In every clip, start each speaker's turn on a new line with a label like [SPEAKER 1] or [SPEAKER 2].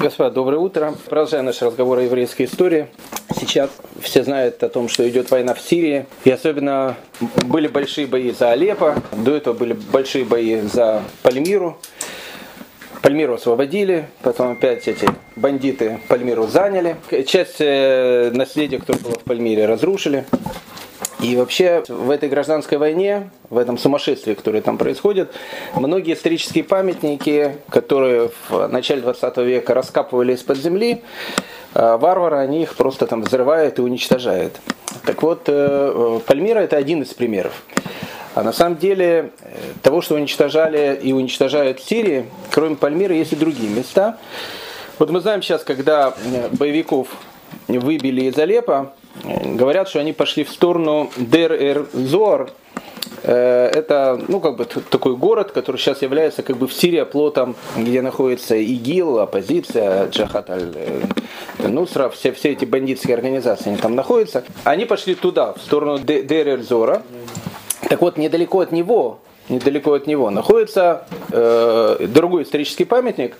[SPEAKER 1] Господа, доброе утро. Продолжаем наш разговор о еврейской истории. Сейчас все знают о том, что идет война в Сирии. И особенно были большие бои за Алеппо. До этого были большие бои за Пальмиру. Пальмиру освободили, потом опять эти бандиты Пальмиру заняли. Часть э, наследия, которое было в Пальмире, разрушили. И вообще в этой гражданской войне, в этом сумасшествии, которое там происходит, многие исторические памятники, которые в начале 20 века раскапывали из-под земли, э, варвары, они их просто там взрывают и уничтожают. Так вот, э, э, Пальмира это один из примеров. А на самом деле того, что уничтожали и уничтожают в Сирии, кроме Пальмира, есть и другие места. Вот мы знаем сейчас, когда боевиков выбили из Алеппо, говорят, что они пошли в сторону Дер-Эр-Зор. Э, это, ну, как бы такой город, который сейчас является как бы в Сирии плотом, где находится ИГИЛ, оппозиция, Джахат аль-Нусра, все, все эти бандитские организации, они там находятся. Они пошли туда, в сторону Дер-Эр-Зора. Так вот, недалеко от него, недалеко от него находится э, другой исторический памятник,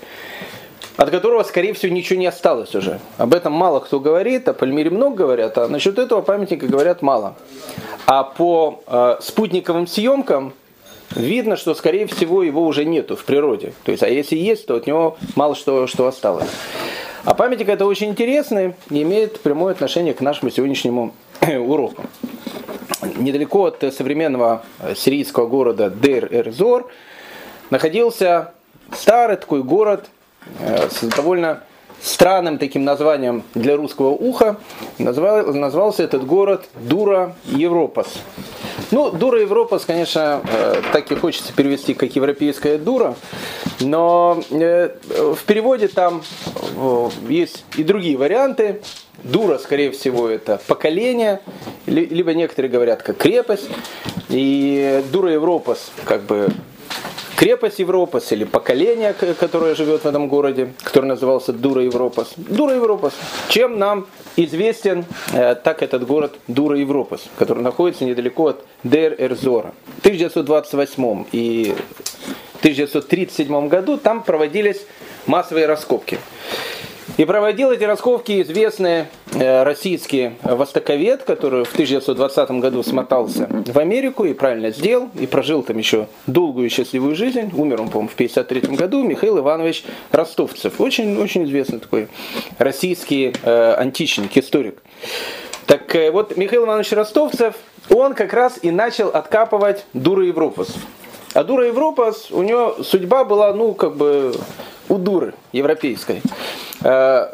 [SPEAKER 1] от которого, скорее всего, ничего не осталось уже. Об этом мало кто говорит, о Пальмире много говорят, а насчет этого памятника говорят мало. А по э, спутниковым съемкам видно, что, скорее всего, его уже нету в природе. То есть, а если есть, то от него мало что, что осталось. А памятник это очень интересный и имеет прямое отношение к нашему сегодняшнему уроку. Недалеко от современного сирийского города Дер-Эрзор находился старый такой город – с довольно странным таким названием для русского уха. Назвал, назвался этот город Дура Европас. Ну, Дура Европас, конечно, э, так и хочется перевести как европейская дура, но э, в переводе там есть и другие варианты. Дура, скорее всего, это поколение, либо некоторые говорят как крепость. И Дура Европас, как бы крепость Европас или поколение, которое живет в этом городе, который назывался Дура Европас. Дура Европас. Чем нам известен э, так этот город Дура Европас, который находится недалеко от Дер-Эрзора. В 1928 и 1937 году там проводились массовые раскопки. И проводил эти раскопки известный э, российский востоковед, который в 1920 году смотался в Америку и правильно сделал, и прожил там еще долгую и счастливую жизнь. Умер он, по-моему, в 1953 году, Михаил Иванович Ростовцев. Очень, очень известный такой российский э, античник, историк. Так э, вот, Михаил Иванович Ростовцев, он как раз и начал откапывать Дура Европас. А Дура Европас, у него судьба была, ну, как бы у дуры европейской. Э,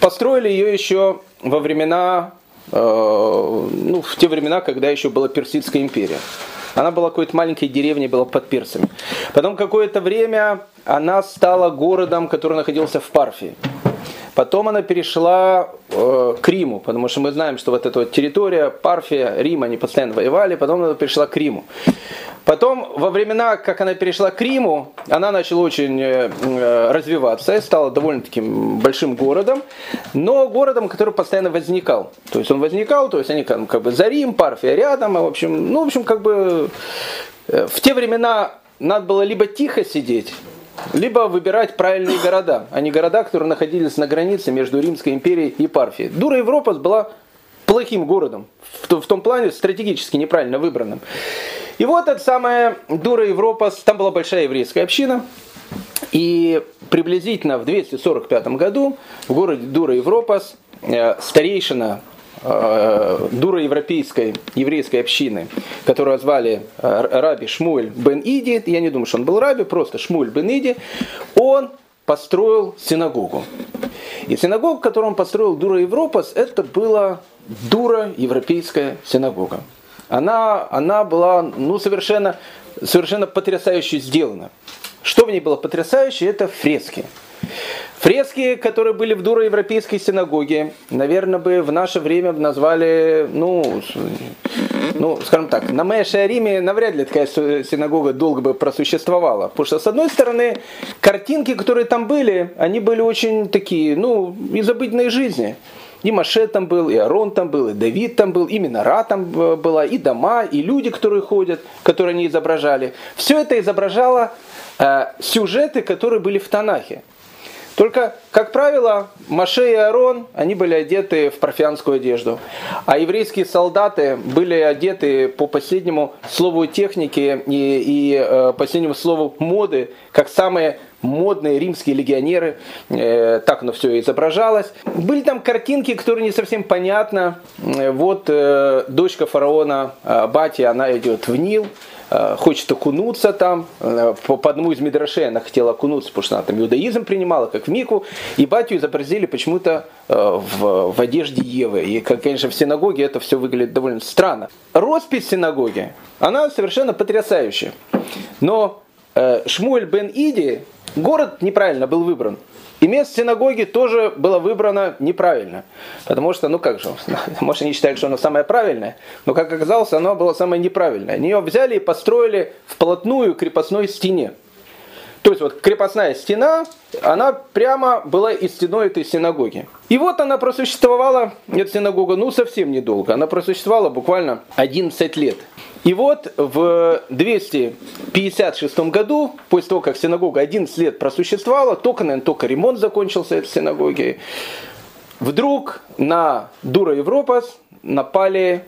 [SPEAKER 1] построили ее еще во времена, э, ну, в те времена, когда еще была Персидская империя. Она была какой-то маленькой деревней, была под персами. Потом какое-то время она стала городом, который находился в Парфии. Потом она перешла э, к Риму, потому что мы знаем, что вот эта вот территория, Парфия, Рим, они постоянно воевали, потом она перешла к Риму. Потом, во времена, как она перешла к Риму, она начала очень э, э развиваться, стала довольно-таки большим городом, но городом, который постоянно возникал. То есть он возникал, то есть они как, как бы за Рим, Парфия рядом, в общем, ну, в общем, как бы э, в те времена надо было либо тихо сидеть, либо выбирать правильные города, а не города, которые находились на границе между Римской империей и Парфией. Дура Европа была плохим городом, в том плане стратегически неправильно выбранным. И вот эта самая Дура Европа, там была большая еврейская община, и приблизительно в 245 году в городе Дура Европас э, старейшина Э, дура европейской еврейской общины, которую звали э, Раби Шмуэль бен Иди, я не думаю, что он был раби, просто Шмуэль бен Иди, он построил синагогу. И синагога, которую он построил Дура Европас, это была дура европейская синагога. Она, она была ну, совершенно, совершенно потрясающе сделана. Что в ней было потрясающе, это фрески. Фрески, которые были в дуроевропейской синагоге, наверное, бы в наше время назвали, ну, ну, скажем так, на Мэшариме навряд ли такая синагога долго бы просуществовала. Потому что, с одной стороны, картинки, которые там были, они были очень такие, ну, из обыденной жизни. И Маше там был, и Арон там был, и Давид там был, и Минора там э, была, и дома, и люди, которые ходят, которые они изображали. Все это изображало э, сюжеты, которые были в Танахе. Только, как правило, Маше и Аарон, они были одеты в парфянскую одежду. А еврейские солдаты были одеты по последнему слову техники и, и э, последнему слову моды, как самые модные римские легионеры, э, так оно все изображалось. Были там картинки, которые не совсем понятно. Э, вот э, дочка фараона э, Бати, она идет в Нил, э, хочет окунуться там. Э, по, по одному из мидрашей она хотела окунуться, потому что она там иудаизм принимала, как в Мику. И Батю изобразили почему-то э, в, в одежде Евы. И, как, конечно, в синагоге это все выглядит довольно странно. Роспись синагоги, она совершенно потрясающая. Но Шмуэль бен Иди Город неправильно был выбран. И место синагоги тоже было выбрано неправильно. Потому что, ну как же, может они считали, что оно самое правильное, но как оказалось, оно было самое неправильное. Они ее взяли и построили вплотную к крепостной стене. То есть вот крепостная стена, она прямо была из стеной этой синагоги. И вот она просуществовала, эта синагога, ну совсем недолго. Она просуществовала буквально 11 лет. И вот в 256 году, после того, как синагога 11 лет просуществовала, только, наверное, только ремонт закончился этой синагоги, вдруг на Дура Европас напали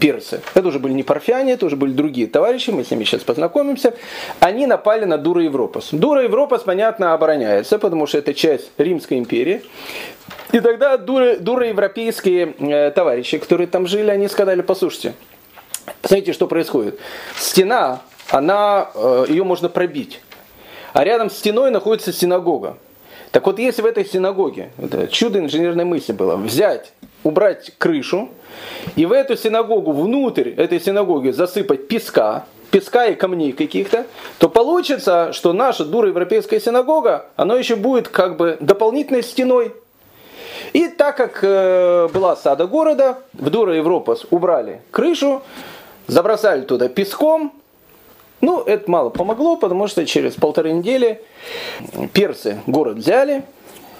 [SPEAKER 1] персы. Это уже были не парфяне, это уже были другие товарищи, мы с ними сейчас познакомимся. Они напали на Дура Европас. Дура Европас, понятно, обороняется, потому что это часть Римской империи. И тогда дура, дура европейские э, товарищи, которые там жили, они сказали, послушайте, Смотрите, что происходит. Стена, она, э, ее можно пробить. А рядом с стеной находится синагога. Так вот, если в этой синагоге, это чудо инженерной мысли было, взять, убрать крышу, и в эту синагогу, внутрь этой синагоги засыпать песка, песка и камней каких-то, то получится, что наша дура европейская синагога, она еще будет как бы дополнительной стеной и так как э, была сада города, в Дура Европас убрали крышу, забросали туда песком. Ну, это мало помогло, потому что через полторы недели персы город взяли,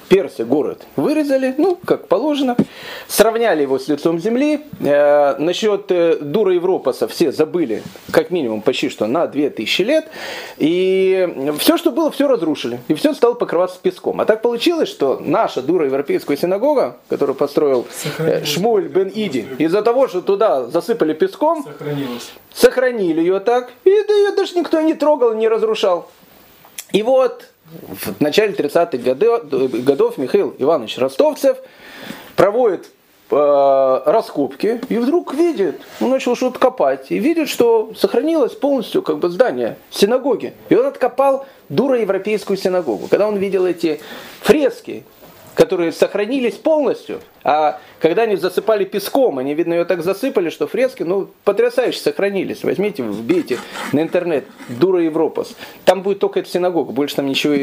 [SPEAKER 1] Персы город вырезали, ну, как положено, сравняли его с лицом земли. Э, насчет э, дура Европаса все забыли, как минимум, почти что на 2000 лет. И все, что было, все разрушили. И все стало покрываться песком. А так получилось, что наша дура европейская синагога, которую построил э, Шмуль бен Иди, из-за того, что туда засыпали песком, Сохранилась. сохранили ее так, и да, ее даже никто не трогал, не разрушал. И вот в начале 30-х годов, Михаил Иванович Ростовцев проводит э, раскопки и вдруг видит, он начал что-то копать, и видит, что сохранилось полностью как бы здание синагоги. И он откопал дуроевропейскую синагогу. Когда он видел эти фрески, которые сохранились полностью, а когда они засыпали песком, они, видно, ее так засыпали, что фрески, ну, потрясающе сохранились. Возьмите, вбейте на интернет Дура Европас. Там будет только эта синагога, больше там ничего,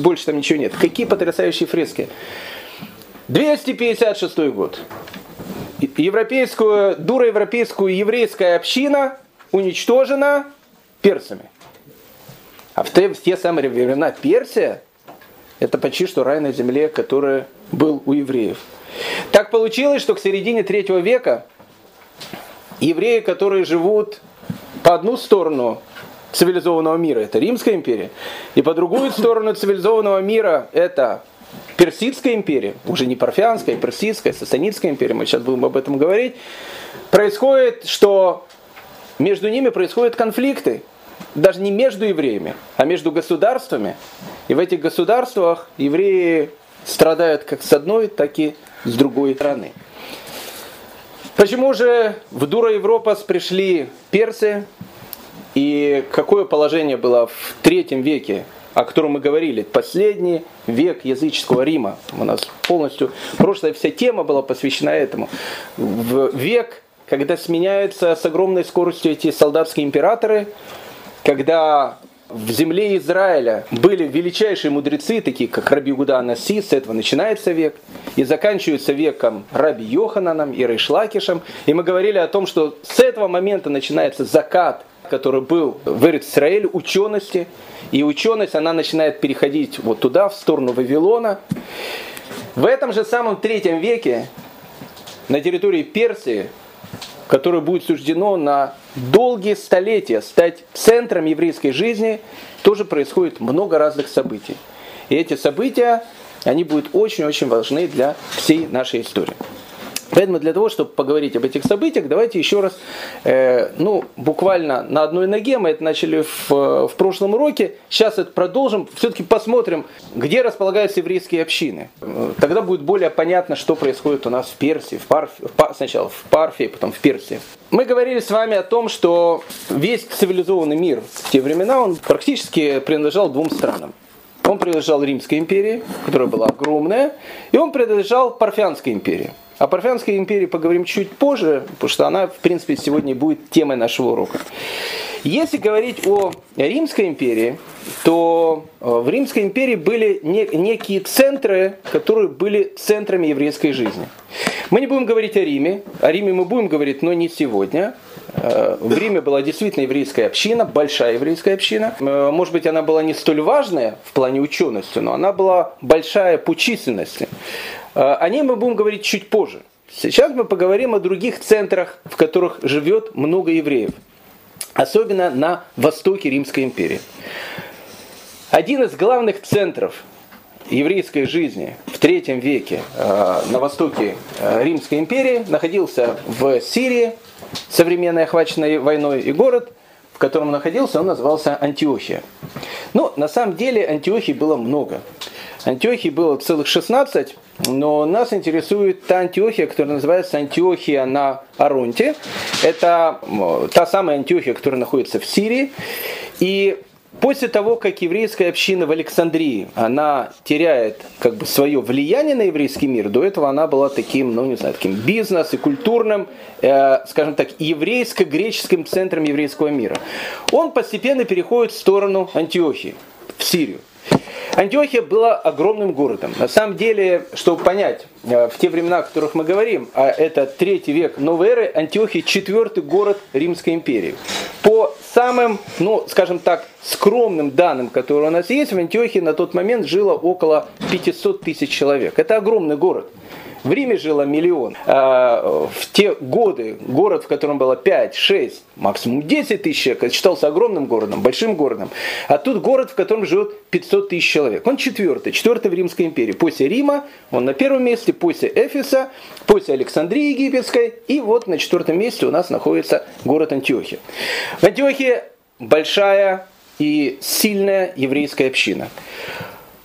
[SPEAKER 1] больше там ничего нет. Какие потрясающие фрески. 256 год. Европейскую, дуроевропейскую еврейская община уничтожена персами. А в те, в те самые времена Персия это почти что рай на земле, который был у евреев. Так получилось, что к середине третьего века евреи, которые живут по одну сторону цивилизованного мира, это Римская империя, и по другую сторону цивилизованного мира это Персидская империя, уже не парфянская, а персидская, сасанитская империя, мы сейчас будем об этом говорить, происходит, что между ними происходят конфликты даже не между евреями, а между государствами. И в этих государствах евреи страдают как с одной, так и с другой стороны. Почему же в Дура Европас пришли персы? И какое положение было в третьем веке, о котором мы говорили, последний век языческого Рима. У нас полностью прошлая вся тема была посвящена этому. В век, когда сменяются с огромной скоростью эти солдатские императоры, когда в земле Израиля были величайшие мудрецы, такие как Раби Гуда Анаси, с этого начинается век, и заканчивается веком Раби Йохананом и Рейшлакишем. И мы говорили о том, что с этого момента начинается закат, который был в Израиле, учености. И ученость, она начинает переходить вот туда, в сторону Вавилона. В этом же самом третьем веке на территории Персии которое будет суждено на долгие столетия стать центром еврейской жизни, тоже происходит много разных событий. И эти события, они будут очень-очень важны для всей нашей истории. Поэтому для того, чтобы поговорить об этих событиях, давайте еще раз, э, ну, буквально на одной ноге, мы это начали в, в прошлом уроке, сейчас это продолжим, все-таки посмотрим, где располагаются еврейские общины. Тогда будет более понятно, что происходит у нас в Персии, в Парфе, в, сначала в Парфии, потом в Персии. Мы говорили с вами о том, что весь цивилизованный мир в те времена, он практически принадлежал двум странам. Он принадлежал Римской империи, которая была огромная, и он принадлежал Парфянской империи. О Парфянской империи поговорим чуть позже, потому что она, в принципе, сегодня будет темой нашего урока. Если говорить о Римской империи, то э, в Римской империи были некие центры, которые были центрами еврейской жизни. Мы не будем говорить о Риме, о Риме мы будем говорить, но не сегодня. Э, в Риме была действительно еврейская община, большая еврейская община. Э, может быть, она была не столь важная в плане учености, но она была большая по численности. О ней мы будем говорить чуть позже. Сейчас мы поговорим о других центрах, в которых живет много евреев. Особенно на востоке Римской империи. Один из главных центров еврейской жизни в третьем веке э, на востоке э, Римской империи находился в Сирии, современной охваченной войной, и город, в котором находился, он назывался Антиохия. Но на самом деле Антиохий было много. Антиохий было целых 16, но нас интересует та Антиохия, которая называется Антиохия на Аронте. Это та самая Антиохия, которая находится в Сирии. И После того, как еврейская община в Александрии, она теряет как бы свое влияние на еврейский мир, до этого она была таким, ну не знаю, таким бизнес и культурным, э, скажем так, еврейско-греческим центром еврейского мира. Он постепенно переходит в сторону Антиохии, в Сирию. Антиохия была огромным городом. На самом деле, чтобы понять, э, в те времена, о которых мы говорим, а это третий век новой эры, Антиохия четвертый город Римской империи. По самым, ну, скажем так, скромным данным, которые у нас есть, в Антиохии на тот момент жило около 500 тысяч человек. Это огромный город. В Риме жило миллион. А в те годы город, в котором было 5, 6, максимум 10 тысяч человек, считался огромным городом, большим городом. А тут город, в котором живет 500 тысяч человек. Он четвертый, четвертый в Римской империи. После Рима он на первом месте, после Эфеса, после Александрии Египетской. И вот на четвертом месте у нас находится город Антиохия. В Антиохии большая и сильная еврейская община.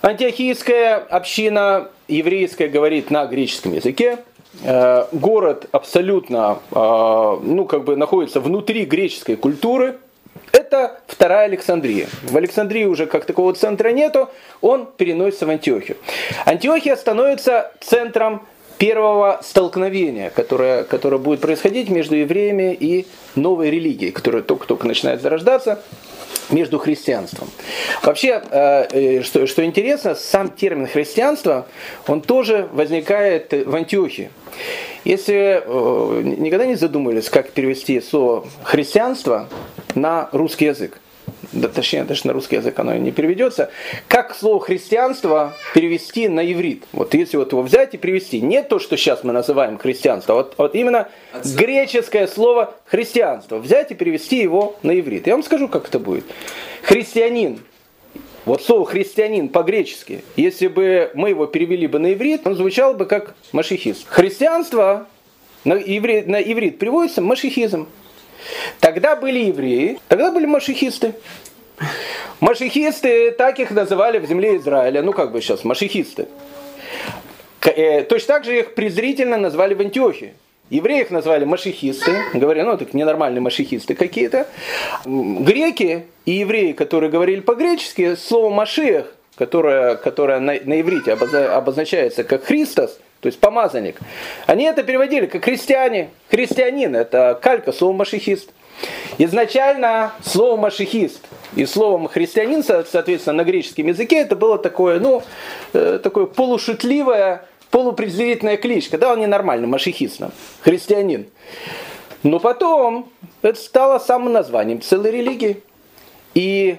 [SPEAKER 1] Антиохийская община еврейская говорит на греческом языке. Э, город абсолютно, э, ну, как бы находится внутри греческой культуры. Это вторая Александрия. В Александрии уже как такого центра нету, он переносится в Антиохию. Антиохия становится центром первого столкновения, которое, которое будет происходить между евреями и новой религией, которая только-только начинает зарождаться между христианством. Вообще, э, э, что, что интересно, сам термин христианство, он тоже возникает в Антиохии. Если э, никогда не задумывались, как перевести слово христианство на русский язык, да, точнее, даже на русский язык оно не переведется. Как слово христианство перевести на иврит? Вот если вот его взять и перевести, не то, что сейчас мы называем христианство, а вот, вот именно Отсюда. греческое слово христианство, взять и перевести его на иврит. Я вам скажу, как это будет. Христианин. Вот слово христианин по-гречески, если бы мы его перевели бы на иврит, он звучал бы как машихист. Христианство на иврит, на иврит приводится машихизм. Тогда были евреи, тогда были машихисты. Машихисты, так их называли в земле Израиля, ну как бы сейчас, машихисты. Э, точно так же их презрительно назвали в Антиохии. Евреи их назвали машихисты, говоря, ну так ненормальные машихисты какие-то. Греки и евреи, которые говорили по-гречески, слово машиях, которое, которое на, на иврите обозначается как Христос, то есть помазанник. Они это переводили как христиане. Христианин – это калька, слово машихист. Изначально слово машихист и словом христианин, соответственно, на греческом языке, это было такое, ну, э, такое полушутливое, полупрезрительная кличка. Да, он ненормальный, машихист, христианин. Но потом это стало самым названием целой религии. И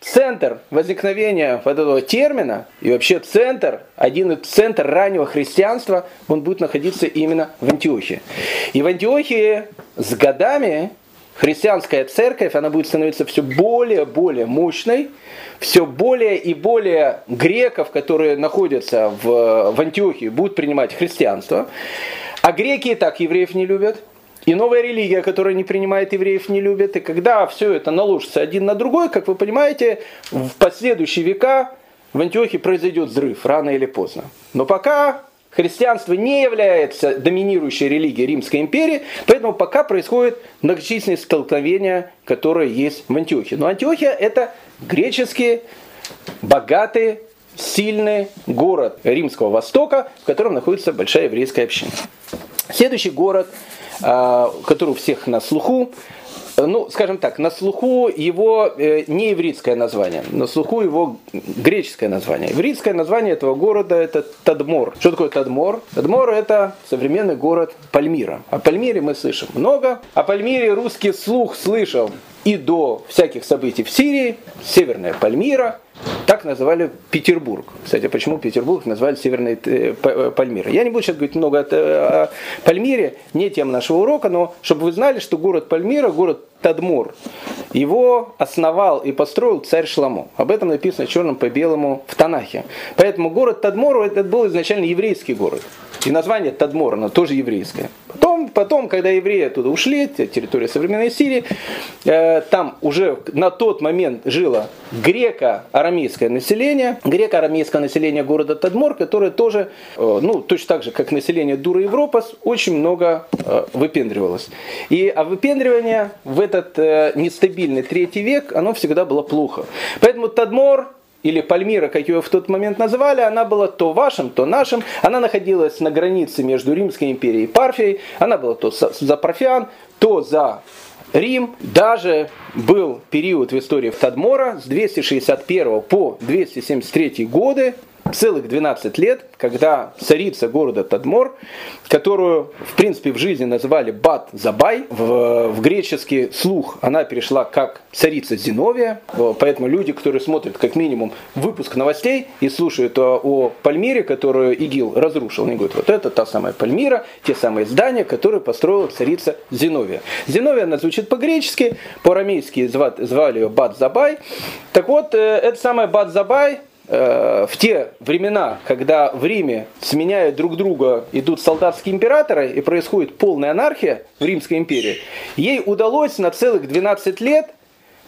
[SPEAKER 1] центр возникновения вот этого термина и вообще центр, один из центр раннего христианства, он будет находиться именно в Антиохии. И в Антиохии с годами христианская церковь, она будет становиться все более и более мощной, все более и более греков, которые находятся в, в Антиохии, будут принимать христианство. А греки и так евреев не любят. И новая религия, которая не принимает евреев, не любят. И когда все это наложится один на другой, как вы понимаете, в последующие века в Антиохии произойдет взрыв, рано или поздно. Но пока христианство не является доминирующей религией Римской империи, поэтому пока происходят многочисленные столкновения, которые есть в Антиохии. Но Антиохия это греческий, богатый, сильный город Римского Востока, в котором находится большая еврейская община. Следующий город, который у всех на слуху, ну, скажем так, на слуху его э, не еврейское название, на слуху его греческое название. Еврейское название этого города это Тадмор. Что такое Тадмор? Тадмор это современный город Пальмира. О Пальмире мы слышим много. О Пальмире русский слух слышал и до всяких событий в Сирии, Северная Пальмира, так называли Петербург. Кстати, почему Петербург назвали Северной э, э, Пальмирой? Я не буду сейчас говорить много о Пальмире, не тема нашего урока, но чтобы вы знали, что город Пальмира, город Тадмур, его основал и построил царь Шламо. Об этом написано черным по белому в Танахе. Поэтому город Тадмор это был изначально еврейский город. И название Тадмор, оно тоже еврейское. Потом, когда евреи оттуда ушли, территория современной Сирии, э, там уже на тот момент жило греко-арамейское население, греко-арамейское население города Тадмор, которое тоже, э, ну, точно так же, как население Дура Европа, очень много э, выпендривалось. И а выпендривание в этот нестабильный третий век, оно всегда было плохо. Поэтому Тадмор или Пальмира, как ее в тот момент называли, она была то вашим, то нашим. Она находилась на границе между Римской империей и Парфией. Она была то за Парфян, то за Рим. Даже был период в истории Тадмора с 261 по 273 годы, целых 12 лет, когда царица города Тадмор, которую, в принципе, в жизни называли Бат Забай, в, в греческий слух она перешла как царица Зиновия, поэтому люди, которые смотрят как минимум выпуск новостей и слушают о, о Пальмире, которую ИГИЛ разрушил, они говорят, вот это та самая Пальмира, те самые здания, которые построила царица Зиновия. Зиновия, она звучит по-гречески, по-арамейски звали ее Бат Забай. Так вот, э, это самая Бат Забай, Э, в те времена, когда в Риме, сменяя друг друга, идут солдатские императоры и происходит полная анархия в Римской империи, ей удалось на целых 12 лет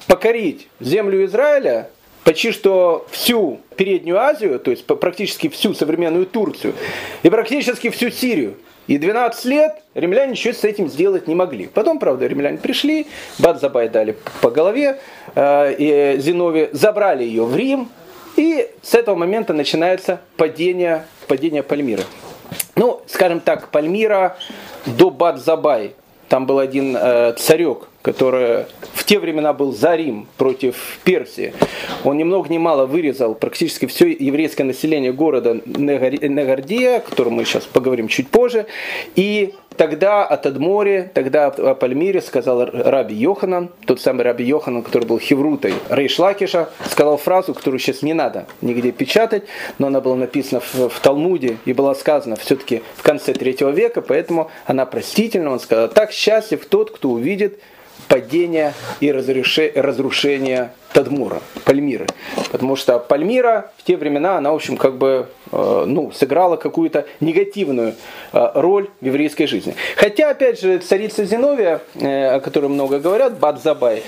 [SPEAKER 1] покорить землю Израиля, почти что всю Переднюю Азию, то есть практически всю современную Турцию, и практически всю Сирию. И 12 лет римляне ничего с этим сделать не могли. Потом, правда, римляне пришли, Бадзабай дали по голове, э, и Зинове забрали ее в Рим, и с этого момента начинается падение, падение Пальмиры. Ну, скажем так, Пальмира до Бадзабай. Там был один э, царек, который в те времена был за Рим против Персии. Он ни много ни мало вырезал практически все еврейское население города Негардия, о котором мы сейчас поговорим чуть позже, и Тогда от Адморе, тогда о Пальмире сказал Раби Йоханан, тот самый Раби Йоханан, который был хеврутой Рейш Лакиша, сказал фразу, которую сейчас не надо нигде печатать, но она была написана в, в Талмуде и была сказана все-таки в конце третьего века, поэтому она простительна. Он сказал, так счастлив тот, кто увидит падения и разрушения Тадмура, Пальмиры. Потому что Пальмира в те времена, она, в общем, как бы э, ну, сыграла какую-то негативную э, роль в еврейской жизни. Хотя, опять же, царица Зиновия, э, о которой много говорят, Бадзабай,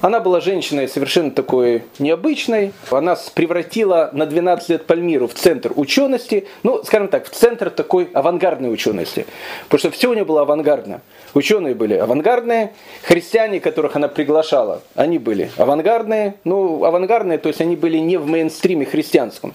[SPEAKER 1] она была женщиной совершенно такой необычной. Она превратила на 12 лет Пальмиру в центр учености. Ну, скажем так, в центр такой авангардной учености. Потому что все у нее было авангардно. Ученые были авангардные, христиане, которых она приглашала, они были авангардные. Ну, авангардные, то есть они были не в мейнстриме христианском.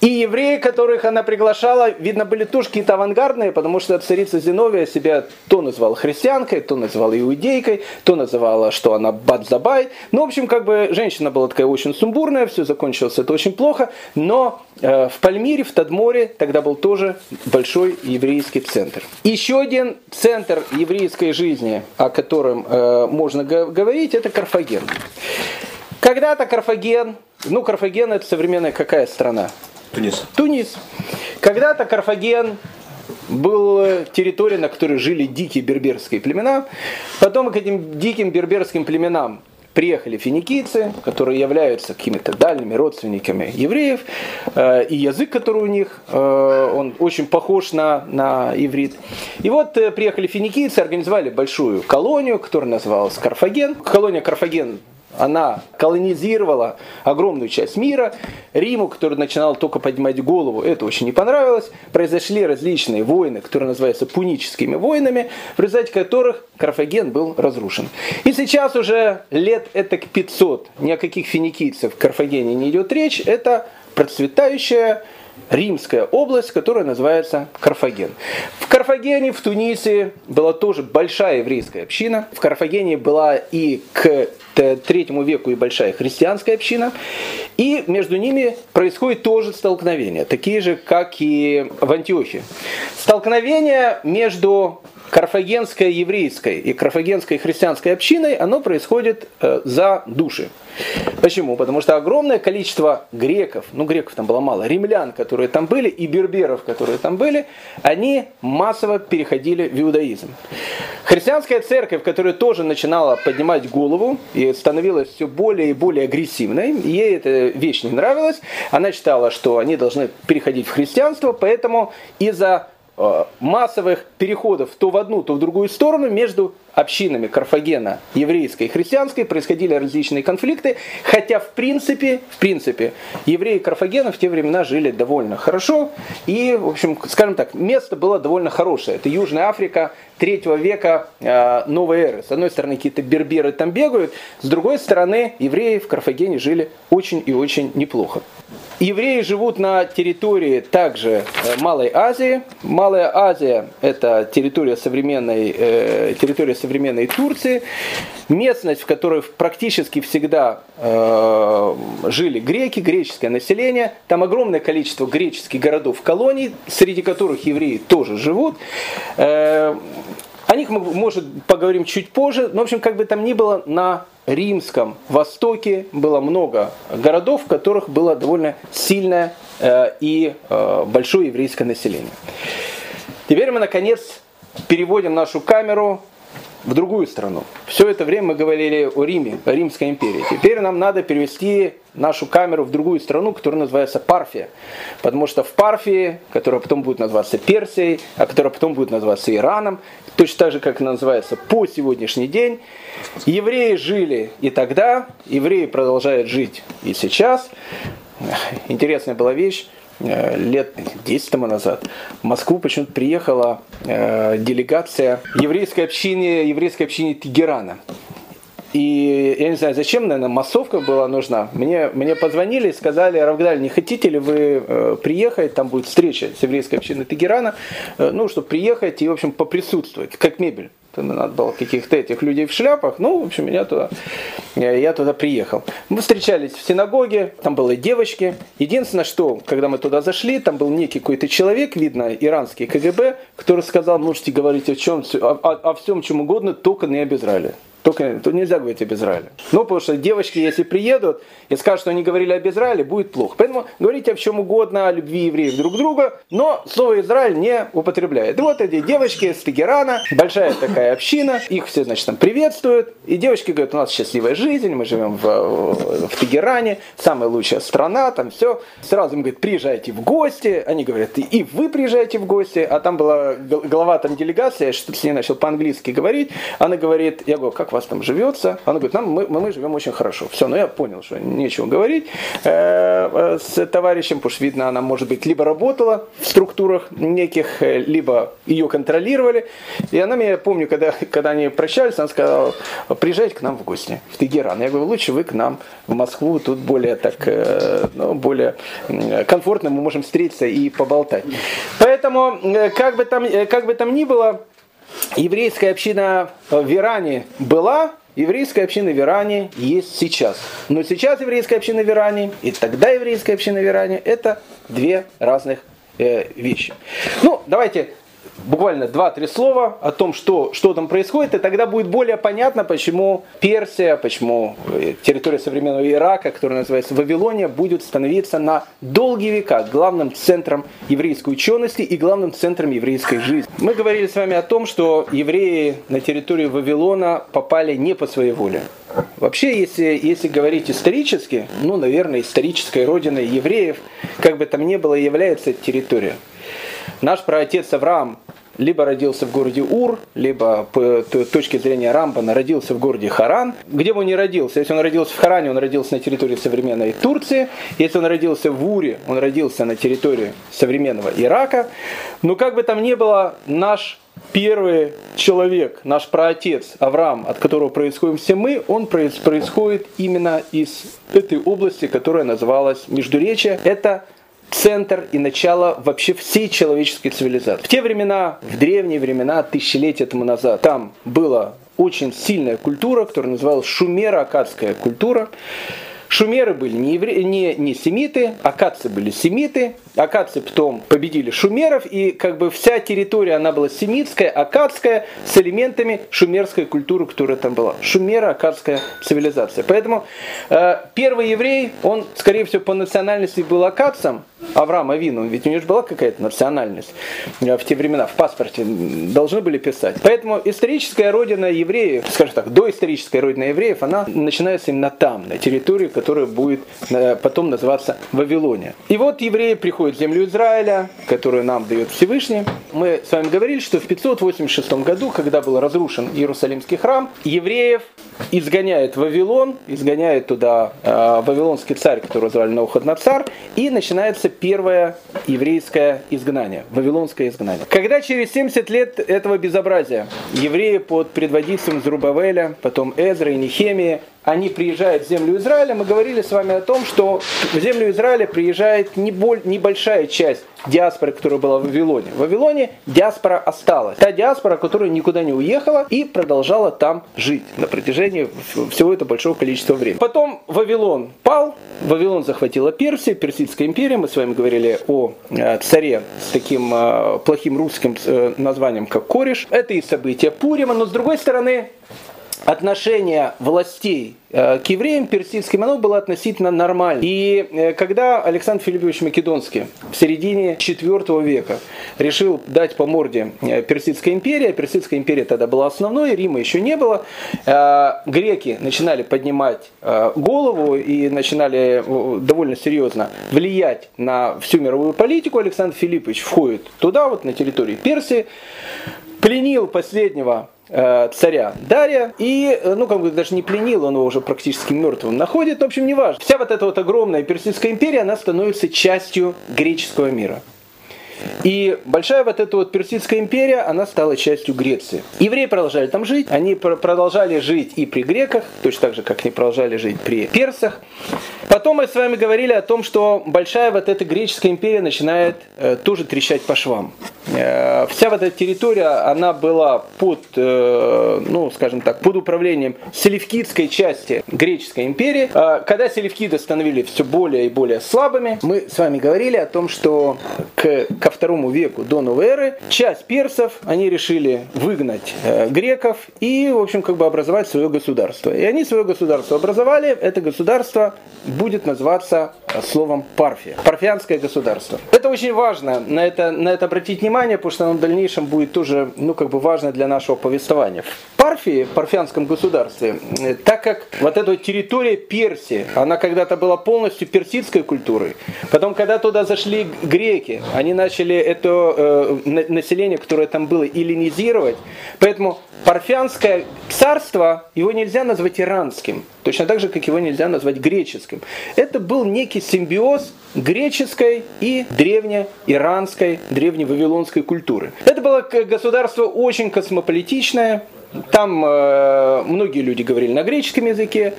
[SPEAKER 1] И евреи, которых она приглашала, видно, были тоже какие-то авангардные, потому что царица Зиновия себя то называла христианкой, то называла иудейкой, то называла, что она Бадзабай. Ну, в общем, как бы женщина была такая очень сумбурная, все закончилось это очень плохо, но э, в Пальмире, в Тадморе тогда был тоже большой еврейский центр. Еще один центр еврейской жизни, о котором э, можно говорить, это Карфаген. Когда-то Карфаген, ну Карфаген это современная какая страна?
[SPEAKER 2] Тунис.
[SPEAKER 1] Тунис. Когда-то Карфаген была территория, на которой жили дикие берберские племена. Потом к этим диким берберским племенам приехали финикийцы, которые являются какими-то дальними родственниками евреев, э, и язык, который у них, э, он очень похож на, на иврит. И вот э, приехали финикийцы, организовали большую колонию, которая называлась Карфаген. Колония Карфаген она колонизировала огромную часть мира. Риму, который начинал только поднимать голову, это очень не понравилось. Произошли различные войны, которые называются пуническими войнами, в результате которых Карфаген был разрушен. И сейчас уже лет это к 500 ни о каких финикийцев в Карфагене не идет речь. Это процветающая римская область, которая называется Карфаген. В Карфагене, в Тунисе была тоже большая еврейская община. В Карфагене была и к третьему веку и большая христианская община. И между ними происходит тоже столкновение, такие же, как и в Антиохии. Столкновение между карфагенской еврейской и карфагенской христианской общиной, оно происходит э, за души. Почему? Потому что огромное количество греков, ну греков там было мало, римлян, которые там были, и берберов, которые там были, они массово переходили в иудаизм. Христианская церковь, которая тоже начинала поднимать голову и становилась все более и более агрессивной, ей эта вещь не нравилась, она считала, что они должны переходить в христианство, поэтому из-за массовых переходов то в одну, то в другую сторону между общинами Карфагена, еврейской и христианской, происходили различные конфликты, хотя в принципе, в принципе, евреи Карфагена в те времена жили довольно хорошо, и, в общем, скажем так, место было довольно хорошее. Это Южная Африка третьего века э, новой эры. С одной стороны, какие-то берберы там бегают, с другой стороны, евреи в Карфагене жили очень и очень неплохо. Евреи живут на территории также э, Малой Азии. Малая Азия – это территория современной, э, территория современной Турции. Местность, в которой практически всегда э, жили греки, греческое население. Там огромное количество греческих городов-колоний, среди которых евреи тоже живут. Э, о них мы, может, поговорим чуть позже. Но, в общем, как бы там ни было, на Римском Востоке было много городов, в которых было довольно сильное э, и э, большое еврейское население. Теперь мы, наконец, переводим нашу камеру в другую страну. Все это время мы говорили о Риме, о Римской империи. Теперь нам надо перевести нашу камеру в другую страну, которая называется Парфия. Потому что в Парфии, которая потом будет называться Персией, а которая потом будет называться Ираном, точно так же, как она называется по сегодняшний день, евреи жили и тогда, евреи продолжают жить и сейчас. Интересная была вещь. Э, лет 10 тому назад в Москву почему-то приехала э, делегация еврейской общины, еврейской общины Тегерана. И я не знаю, зачем, наверное, массовка была нужна. Мне, мне позвонили и сказали, Равгдаль, не хотите ли вы э, приехать, там будет встреча с еврейской общиной Тегерана, э, ну, чтобы приехать и, в общем, поприсутствовать, как мебель. Надо было каких-то этих людей в шляпах. Ну, в общем, меня туда, я туда приехал. Мы встречались в синагоге, там были девочки. Единственное, что, когда мы туда зашли, там был некий какой-то человек, видно, иранский КГБ, который сказал, можете говорить о чем, о, о, о всем, чем угодно, только не об Израиле. Только тут нельзя говорить об Израиле. Ну, потому что девочки, если приедут и скажут, что они говорили об Израиле, будет плохо. Поэтому говорите о чем угодно, о любви евреев друг к другу, но слово Израиль не употребляет. И вот эти девочки из Тегерана, большая такая община, их все, значит, там приветствуют. И девочки говорят, у нас счастливая жизнь, мы живем в, в Тегеране, самая лучшая страна, там все. Сразу им говорят, приезжайте в гости. Они говорят, и вы приезжайте в гости. А там была глава там делегации, что-то с ней начал по-английски говорить. Она говорит, я говорю, как как вас там живется? Она говорит, нам, мы, мы живем очень хорошо. Все, ну я понял, что нечего говорить э, э, с товарищем, потому что видно, она, может быть, либо работала в структурах неких, э, либо ее контролировали. И она меня, помню, когда, когда они прощались, она сказала, приезжайте к нам в гости, в Тегеран. Я говорю, лучше вы к нам в Москву, тут более так, ну, более комфортно мы можем встретиться и поболтать. Поэтому, как бы там, как бы там ни было, еврейская община в Иране была, еврейская община в Иране есть сейчас. Но сейчас еврейская община в Иране и тогда еврейская община в Иране это две разных э, вещи. Ну, давайте буквально два-три слова о том, что, что там происходит, и тогда будет более понятно, почему Персия, почему э, территория современного Ирака, которая называется Вавилония, будет становиться на долгие века главным центром еврейской учености и главным центром еврейской жизни. Мы говорили с вами о том, что евреи на территорию Вавилона попали не по своей воле. Вообще, если, если говорить исторически, ну, наверное, исторической родиной евреев, как бы там ни было, является территория. Наш праотец Авраам либо родился в городе Ур, либо по точке зрения Рамбана родился в городе Харан. Где бы он ни родился, если он родился в Харане, он родился на территории современной Турции. Если он родился в Уре, он родился на территории современного Ирака. Но как бы там ни было, наш первый человек, наш праотец Авраам, от которого происходим все мы, он происходит именно из этой области, которая называлась Междуречие. Это центр и начало вообще всей человеческой цивилизации. В те времена, в древние времена, тысячелетия тому назад, там была очень сильная культура, которая называлась шумеро-акадская культура. Шумеры были не, евре... не, не семиты, акадцы были семиты. Акадцы потом победили шумеров, и как бы вся территория, она была семитская, акадская, с элементами шумерской культуры, которая там была. Шумеро-акадская цивилизация. Поэтому э, первый еврей, он, скорее всего, по национальности был акадцем, Авраам Авину, ведь у него же была какая-то национальность э, в те времена, в паспорте должны были писать. Поэтому историческая родина евреев, скажем так, доисторическая родина евреев, она начинается именно там, на территории, которая будет э, потом называться Вавилония. И вот евреи приходят в землю Израиля, которую нам дает Всевышний. Мы с вами говорили, что в 586 году, когда был разрушен Иерусалимский храм, евреев изгоняет Вавилон, изгоняет туда э, вавилонский царь, которого звали Навуходоносор, и начинается первое еврейское изгнание, вавилонское изгнание. Когда через 70 лет этого безобразия евреи под предводительством Зрубавеля, потом Эзра и Нехемия они приезжают в землю Израиля, мы говорили с вами о том, что в землю Израиля приезжает небольшая часть диаспоры, которая была в Вавилоне. В Вавилоне диаспора осталась. Та диаспора, которая никуда не уехала и продолжала там жить на протяжении всего этого большого количества времени. Потом Вавилон пал, Вавилон захватила Персия, Персидская империя. Мы с вами говорили о э, царе с таким э, плохим русским э, названием, как Кореш. Это и события Пурима, но с другой стороны, отношение властей э, к евреям персидским, оно было относительно нормально. И э, когда Александр Филиппович Македонский в середине IV века решил дать по морде э, Персидской империи, а Персидская империя тогда была основной, Рима еще не было, греки начинали поднимать голову и начинали довольно серьезно влиять на всю мировую политику, Александр Филиппович входит туда, вот на территории Персии, пленил последнего царя Дария и, э, ну, как бы даже не пленил, он его уже практически мертвым находит, в общем, не важно. Вся вот эта вот огромная Персидская империя, она становится частью греческого мира. И большая вот эта вот Персидская империя, она стала частью Греции. Евреи продолжали там жить, они продолжали жить и при греках, точно так же, как они продолжали жить при персах. Потом мы с вами говорили о том, что большая вот эта греческая империя начинает э, тоже трещать по швам. Э, вся вот эта территория, она была под, э, ну, скажем так, под управлением селевкидской части греческой империи. Э, когда селевкиды становились все более и более слабыми, мы с вами говорили о том, что к, ко второму веку до новой эры часть персов, они решили выгнать греков и, в общем, как бы образовать свое государство. И они свое государство образовали. Это государство будет называться словом Парфия. Парфианское государство. Это очень важно, на это, на это обратить внимание, потому что оно в дальнейшем будет тоже, ну, как бы важно для нашего повествования. В Парфии, парфянском государстве, так как вот эта территория Персии, она когда-то была полностью персидской культурой, потом, когда туда зашли греки, они начали это э, население, которое там было, эллинизировать, поэтому парфянское царство, его нельзя назвать иранским, точно так же, как его нельзя назвать греческим. Это был некий симбиоз греческой и древнеиранской, древневавилонской культуры. Это было государство очень космополитичное, там э, многие люди говорили на греческом языке.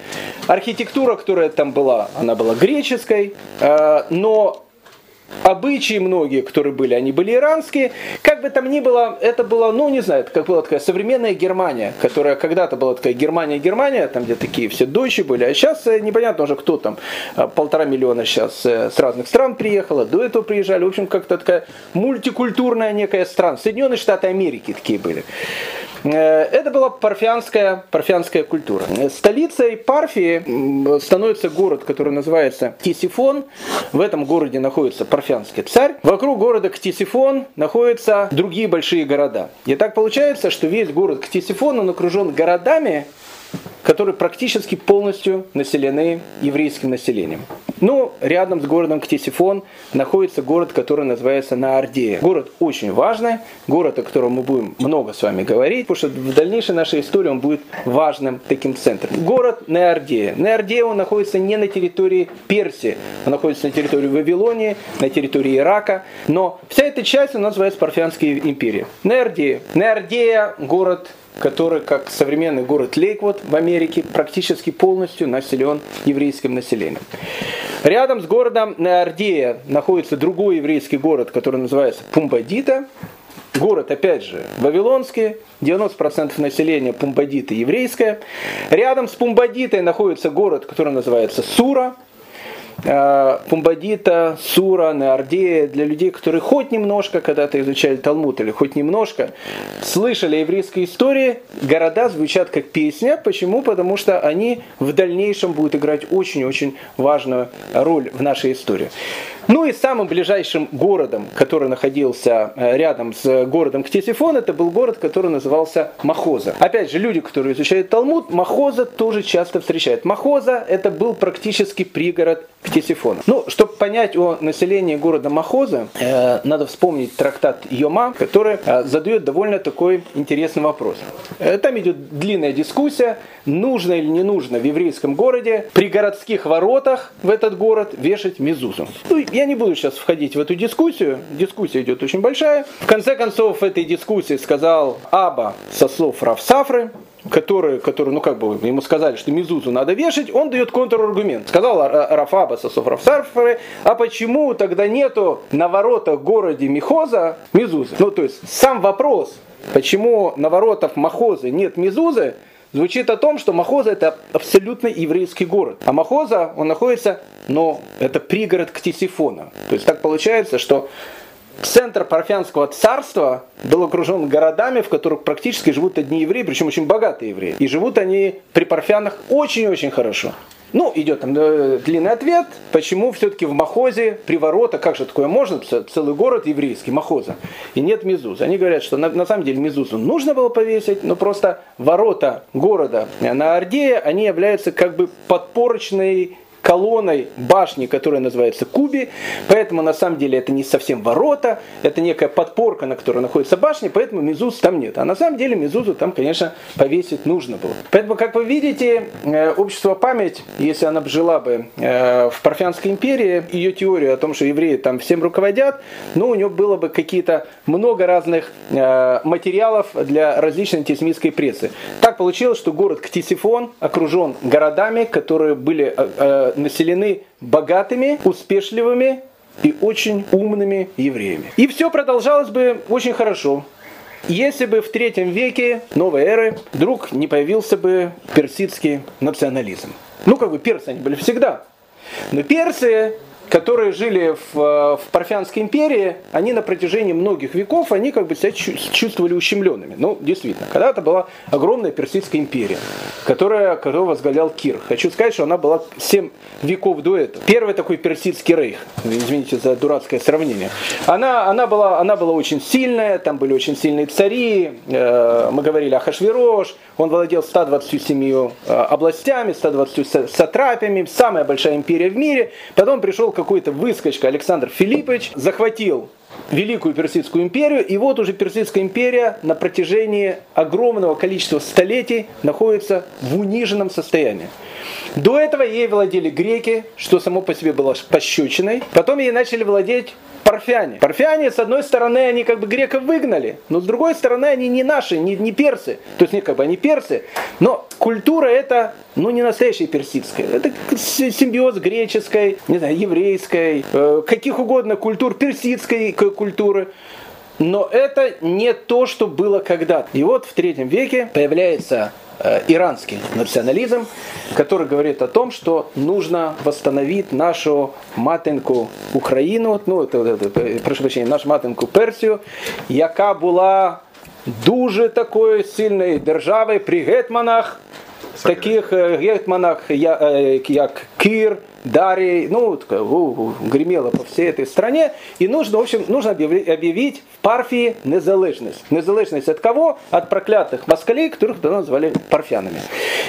[SPEAKER 1] Архитектура, которая там была, она была греческой. Э, но обычаи многие, которые были, они были иранские. Как бы там ни было, это было, ну не знаю, это как была такая современная Германия, которая когда-то была такая Германия-Германия, там где такие все дочи были, а сейчас э, непонятно уже кто там, э, полтора миллиона сейчас э, с разных стран приехало, до этого приезжали, в общем, как-то такая мультикультурная некая страна. Соединенные Штаты Америки такие были. Это была парфянская, парфянская культура. Столицей Парфии становится город, который называется Тисифон. В этом городе находится парфянский царь. Вокруг города Ктисифон находятся другие большие города. И так получается, что весь город Ктисифон, он окружен городами, которые практически полностью населены еврейским населением. Ну, рядом с городом Ктисифон находится город, который называется Наардея. Город очень важный, город, о котором мы будем много с вами говорить, потому что в дальнейшей нашей истории он будет важным таким центром. Город Неардея. Неардея он находится не на территории Персии, он находится на территории Вавилонии, на территории Ирака, но вся эта часть у нас называется Парфянская империя. Неардея. Неардея город который, как современный город Лейквуд в Америке, практически полностью населен еврейским населением. Рядом с городом Неардея находится другой еврейский город, который называется Пумбадита. Город, опять же, Вавилонский, 90% населения Пумбадита еврейское. Рядом с Пумбадитой находится город, который называется Сура, Пумбадита, Сура, Неардея, для людей, которые хоть немножко когда-то изучали Талмуд или хоть немножко слышали еврейской истории, города звучат как песня. Почему? Потому что они в дальнейшем будут играть очень-очень важную роль в нашей истории. Ну и самым ближайшим городом, который находился э, рядом с городом Ктесифон, это был город, который назывался Махоза. Опять же, люди, которые изучают Талмуд, Махоза тоже часто встречают. Махоза это был практически пригород Ктесифона. Ну, чтобы понять о населении города Махоза, э, надо вспомнить трактат Йома, который э, задает довольно такой интересный вопрос. Э, там идет длинная дискуссия, нужно или не нужно в еврейском городе при городских воротах в этот город вешать мезузу. Ну, я не буду сейчас входить в эту дискуссию, дискуссия идет очень большая. В конце концов, в этой дискуссии сказал Аба со слов Равсафры, который, который, ну как бы ему сказали, что Мизузу надо вешать, он дает контраргумент. Сказал Рафаба Сосов Рафсарфары, а почему тогда нету на воротах городе Михоза Мизузы? Ну то есть сам вопрос, почему на воротах Махозы нет Мизузы, звучит о том, что Махоза это абсолютно еврейский город. А Махоза, он находится, но это пригород Ктисифона. То есть так получается, что центр Парфянского царства был окружен городами, в которых практически живут одни евреи, причем очень богатые евреи. И живут они при Парфянах очень-очень хорошо. Ну, идет там э, длинный ответ, почему все-таки в Махозе, при воротах, как же такое можно, целый город еврейский, Махоза, и нет Мизуза. Они говорят, что на, на самом деле Мизузу нужно было повесить, но просто ворота города на Ордее, они являются как бы подпорочной колонной башни, которая называется Куби, поэтому на самом деле это не совсем ворота, это некая подпорка, на которой находится башня, поэтому Мезуз там нет. А на самом деле Мезузу там, конечно, повесить нужно было. Поэтому, как вы видите, э, общество память, если она бы жила бы э, в Парфянской империи, ее теорию о том, что евреи там всем руководят, ну, у него было бы какие-то много разных э, материалов для различной антисемитской прессы. Так получилось, что город Ктисифон окружен городами, которые были населены богатыми, успешливыми и очень умными евреями. И все продолжалось бы очень хорошо. Если бы в третьем веке новой эры вдруг не появился бы персидский национализм. Ну, как бы персы они были всегда. Но персы которые жили в, э, в Парфянской империи, они на протяжении многих веков, они как бы себя чувствовали ущемленными. Ну, действительно, когда-то была огромная Персидская империя, которая, которую возглавлял Кир. Хочу сказать, что она была 7 веков до этого. Первый такой персидский рейх, извините за дурацкое сравнение. Она, она, была, она была очень сильная, там были очень сильные цари, э, мы говорили о Хашвирош, он владел 127 э, областями, 120 сатрапиями, самая большая империя в мире. Потом пришел какой-то выскочка Александр Филиппович, захватил Великую Персидскую империю, и вот уже Персидская империя на протяжении огромного количества столетий находится в униженном состоянии. До этого ей владели греки, что само по себе было пощечиной. Потом ей начали владеть парфяне. Парфяне, с одной стороны, они как бы греков выгнали, но с другой стороны, они не наши, не, не персы. То есть, не как бы они персы, но культура это, ну, не настоящая персидская. Это симбиоз греческой, не знаю, еврейской, э, каких угодно культур, персидской культуры. Но это не то, что было когда-то. И вот в третьем веке появляется Э, иранский национализм, который говорит о том, что нужно восстановить нашу матинку Украину, ну, это, это, прошу прощения, нашу матинку Персию, яка була дуже такою сильною державою при гетманах, таких э, гетманах, як э, Кир, Дарий, ну, гремело по всей этой стране. И нужно, в общем, нужно объявить в Парфии незалежность. Незалежность от кого? От проклятых москалей, которых тогда называли парфянами.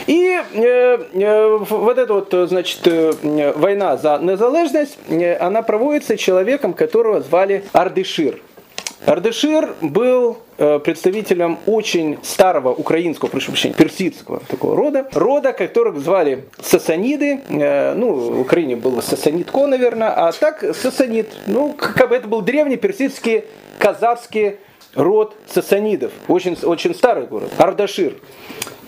[SPEAKER 1] И э, э, вот эта вот, значит, э, война за незалежность, э, она проводится человеком, которого звали Ардышир. Ардешир был э, представителем очень старого украинского, прошу прощения, персидского такого рода, рода, которых звали сасаниды, э, ну, в Украине было сасанитко, наверное, а так сасанид, ну, как бы это был древний персидский казацкий род сасанидов, очень, очень старый город, Ардашир.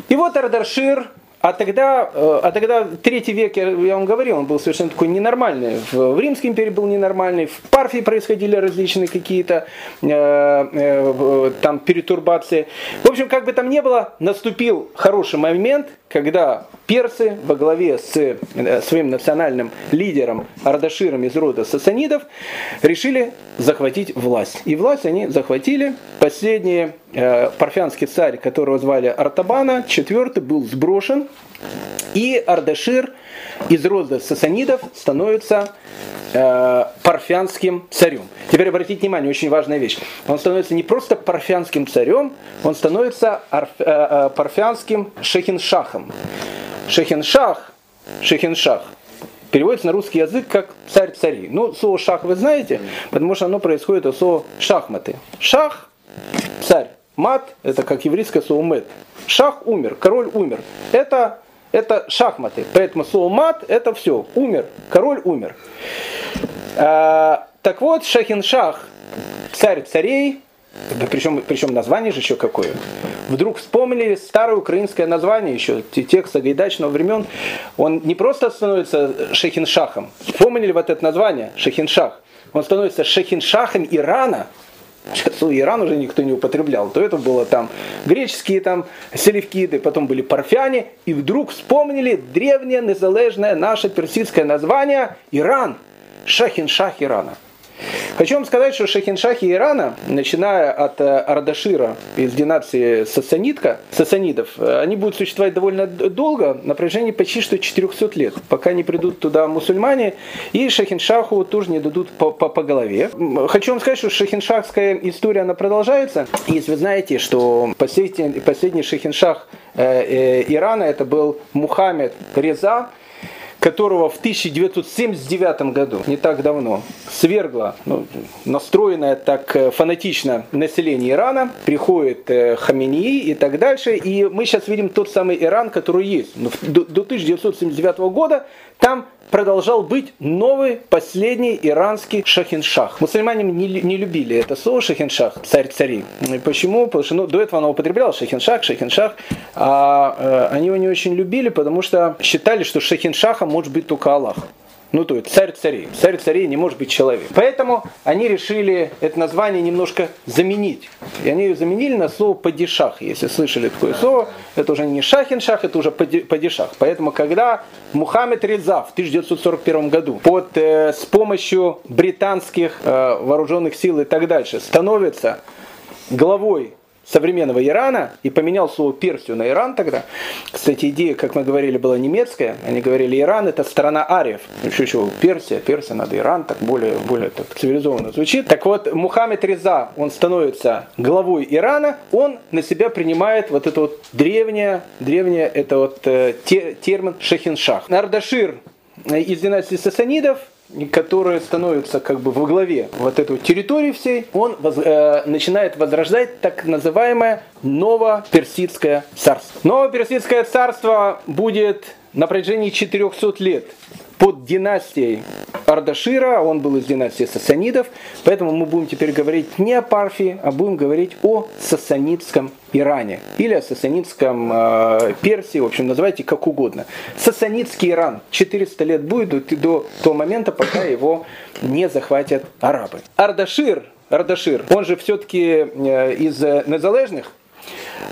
[SPEAKER 1] И вот Ардашир а тогда, э, а тогда третий век, я вам говорил, он был совершенно такой ненормальный. В, в Римской империи был ненормальный, в Парфии происходили различные какие-то э, э, там перетурбации. В общем, как бы там ни было, наступил хороший момент, когда персы во главе с э, своим национальным лидером Ардаширом из рода сасанидов решили захватить власть. И власть они захватили. Последний э, парфянский царь, которого звали Артабана, четвертый, был сброшен. И Ардашир из рода сасанидов становится э, парфянским царем. Теперь обратите внимание, очень важная вещь. Он становится не просто парфянским царем, он становится арф, э, э, парфянским шехиншахом. Шехиншах, шехиншах переводится на русский язык как царь царей. Ну, слово шах вы знаете, потому что оно происходит от слова шахматы. Шах, царь. Мат, это как еврейское слово мет. Шах умер, король умер. Это, это шахматы. Поэтому слово мат это все. Умер, король умер. А, так вот, Шахиншах, царь царей, причем, причем название же еще какое. Вдруг вспомнили старое украинское название еще, текст Сагайдачного времен. Он не просто становится Шахиншахом. Вспомнили вот это название, Шахиншах. Он становится Шахиншахом Ирана. Сейчас у Иран уже никто не употреблял. То это было там греческие там селевкиды, потом были парфяне. И вдруг вспомнили древнее, незалежное наше персидское название Иран. Шахиншах Ирана. Хочу вам сказать, что шахиншахи Ирана, начиная от э, Ардашира из династии Сасанидка, Сасанидов, э, они будут существовать довольно долго, на протяжении почти что 400 лет, пока не придут туда мусульмане, и шахиншаху тоже не дадут по, по, по голове. Хочу вам сказать, что шахиншахская история, она продолжается. Если вы знаете, что последний, последний шахиншах э, Ирана, это был Мухаммед Реза, которого в 1979 году, не так давно, свергла ну, настроенное так э, фанатично население Ирана, приходит э, Хаминии и так дальше. И мы сейчас видим тот самый Иран, который есть. Но до, до 1979 года там продолжал быть новый, последний иранский шахиншах. Мусульмане не, не любили это слово шахиншах, царь царей. Почему? Потому что ну, до этого оно употреблял шахиншах, шахиншах, а э, они его не очень любили, потому что считали, что шахиншахом может быть только Аллах. Ну, то есть царь царей. Царь царей не может быть человек. Поэтому они решили это название немножко заменить. И они ее заменили на слово падишах. Если слышали такое слово, это уже не шахин-шах, это уже падишах. Поэтому, когда Мухаммед Реза в 1941 году под, э, с помощью британских э, вооруженных сил и так дальше становится главой современного Ирана и поменял слово Персию на Иран тогда. Кстати, идея, как мы говорили, была немецкая. Они говорили, Иран это страна ариев. Еще еще Персия, Персия надо Иран, так более, более так, цивилизованно звучит. Так вот, Мухаммед Реза, он становится главой Ирана, он на себя принимает вот это вот древнее, древнее это вот э, те, термин Шахиншах. Нардашир из династии Сасанидов – который становится как бы во главе вот этой территории всей, он воз, э, начинает возрождать так называемое Новоперсидское царство. Новоперсидское царство будет на протяжении 400 лет под династией Ардашира, он был из династии сасанидов, поэтому мы будем теперь говорить не о Парфии, а будем говорить о сасанидском Иране или о сасанидском э, Персии, в общем, называйте как угодно. Сасанидский Иран 400 лет будет до, до того момента, пока его не захватят арабы. Ардашир, Ардашир, он же все-таки э, из незалежных,